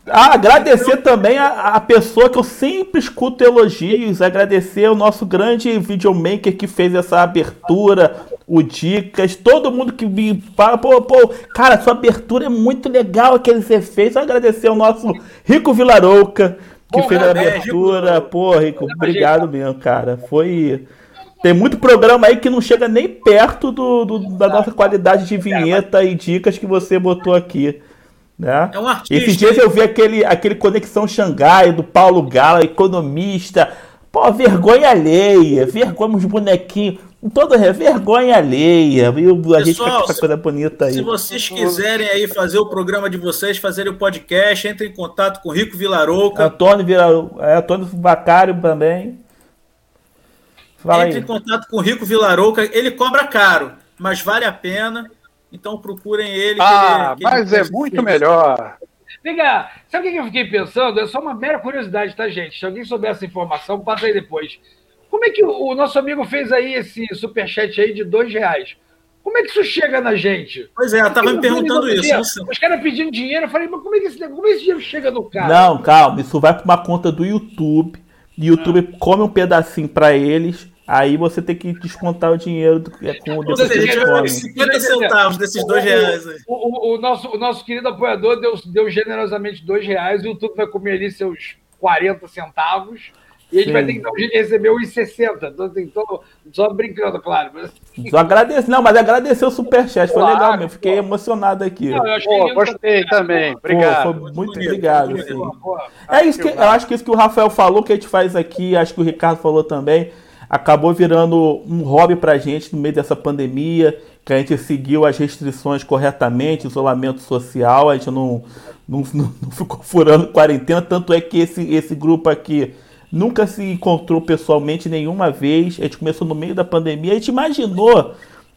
[SPEAKER 3] Ah, agradecer também a, a, pessoa que eu sempre escuto elogios, agradecer o nosso grande videomaker que fez essa abertura, o Dicas, todo mundo que me fala, pô, pô, cara, sua abertura é muito legal, aqueles efeitos. Agradecer ao nosso Rico Vilarouca, que Bom, fez a é, abertura. É, pô, Rico, obrigado mesmo, cara. Foi. Tem muito programa aí que não chega nem perto do, do da nossa qualidade de vinheta e dicas que você botou aqui. Né? É um artista. Esses dias eu vi aquele, aquele Conexão Xangai do Paulo Gala, economista. Pô, vergonha alheia, vergonha os bonequinhos. Toda vergonha alheia, viu? A Pessoal, gente com essa coisa bonita aí.
[SPEAKER 1] Se vocês quiserem aí fazer o programa de vocês, fazerem o podcast, entre em contato com o Rico Vilarouca.
[SPEAKER 3] Antônio Vilarouca, é, Antônio Bacário também.
[SPEAKER 1] Fala entre aí. em contato com o Rico Vilarouca. Ele cobra caro, mas vale a pena. Então procurem ele.
[SPEAKER 2] Ah, ele, mas ele é muito melhor.
[SPEAKER 4] Cá, sabe o que eu fiquei pensando? É só uma mera curiosidade, tá, gente? Se alguém souber essa informação, passa aí depois. Como é que o, nosso amigo fez aí esse superchat aí de dois reais? Como é que isso chega na gente?
[SPEAKER 1] Pois é, eu tava me perguntando isso.
[SPEAKER 4] Os caras pedindo dinheiro, eu falei, mas como é que esse, como é que esse dinheiro chega no cara?
[SPEAKER 3] Não, calma, isso vai para uma conta do YouTube. E o YouTube ah. come um pedacinho para eles Aí você tem que descontar o dinheiro do, é, com o
[SPEAKER 1] depois 50 centavos desses dois reais.
[SPEAKER 4] O, o, o, nosso, o nosso querido apoiador deu, deu generosamente dois reais, o YouTube vai comer ali seus 40 centavos. E a gente Sim. vai ter que jeito de receber 1,60. Então, assim, tô, só brincando, claro. Mas...
[SPEAKER 3] Só agradecer, não, mas agradecer o superchat. Foi claro, legal mesmo. Fiquei pô. emocionado aqui. Não,
[SPEAKER 2] eu pô, gostei também. Obrigado.
[SPEAKER 3] Pô, muito, muito obrigado. é isso que, eu acho que isso que o Rafael falou, que a gente faz aqui, acho que o Ricardo falou também, acabou virando um hobby pra gente no meio dessa pandemia, que a gente seguiu as restrições corretamente, isolamento social, a gente não, não, não ficou furando quarentena, tanto é que esse, esse grupo aqui nunca se encontrou pessoalmente nenhuma vez. A gente começou no meio da pandemia. A gente imaginou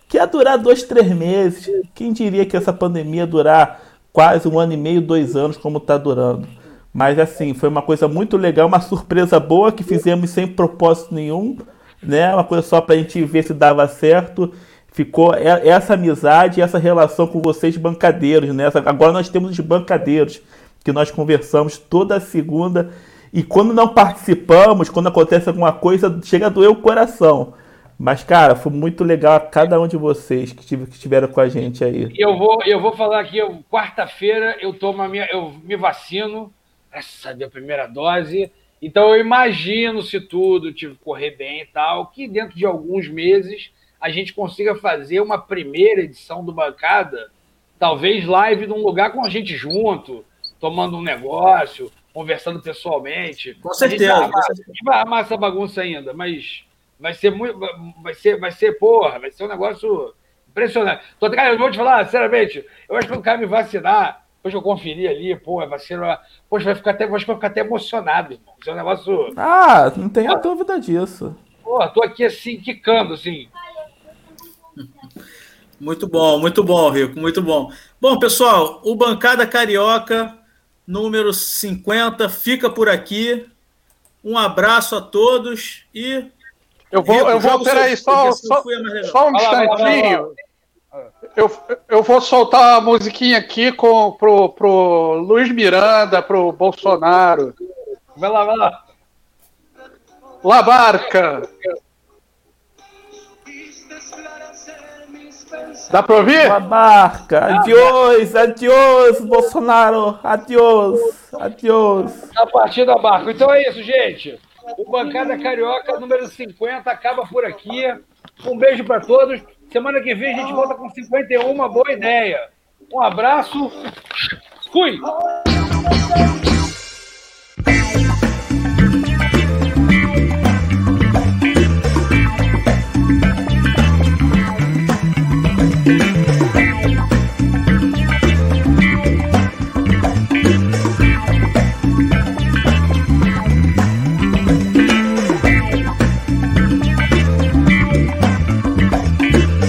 [SPEAKER 3] que ia durar dois, três meses. Quem diria que essa pandemia ia durar quase um ano e meio, dois anos, como está durando. Mas assim, foi uma coisa muito legal, uma surpresa boa que fizemos sem propósito nenhum, né? Uma coisa só para a gente ver se dava certo. Ficou essa amizade, essa relação com vocês bancadeiros, né? Agora nós temos os bancadeiros que nós conversamos toda segunda e quando não participamos, quando acontece alguma coisa, chega a doer o coração. Mas, cara, foi muito legal a cada um de vocês que, tive, que estiveram com a gente aí.
[SPEAKER 4] Eu vou, eu vou falar aqui, quarta-feira eu tomo a minha, eu me vacino, essa é a primeira dose. Então eu imagino se tudo tipo, correr bem e tal, que dentro de alguns meses a gente consiga fazer uma primeira edição do Bancada, talvez live num lugar com a gente junto, tomando um negócio, conversando pessoalmente.
[SPEAKER 1] Com certeza.
[SPEAKER 4] A gente vai, armar, gente vai armar essa bagunça ainda, mas vai ser muito. Vai ser, vai ser, porra, vai ser um negócio impressionante. Tô, cara, eu vou te falar, sinceramente, eu acho que o cara me vacinar, depois eu conferi ali, pô, a vacina. Poxa, vai ficar até, acho que vai ficar até emocionado, irmão. Isso é um negócio.
[SPEAKER 3] Ah, não tenha dúvida disso.
[SPEAKER 4] Pô, tô aqui assim, quicando, assim.
[SPEAKER 1] Muito bom, muito bom, Rico, muito bom. Bom, pessoal, o Bancada Carioca número 50 fica por aqui. Um abraço a todos e.
[SPEAKER 2] Eu vou, Rico, eu vou peraí, só, só, só um instantinho. Eu, eu vou soltar a musiquinha aqui com, pro, pro Luiz Miranda, pro Bolsonaro.
[SPEAKER 4] Vai lá, vai lá.
[SPEAKER 2] La Barca. Dá pra ouvir?
[SPEAKER 3] Uma barca. Adiós, adiós, Bolsonaro. Adiós, adiós.
[SPEAKER 4] A partir da barca. Então é isso, gente. O Bancada Carioca número 50 acaba por aqui. Um beijo para todos. Semana que vem a gente volta com 51. Uma boa ideia. Um abraço. Fui!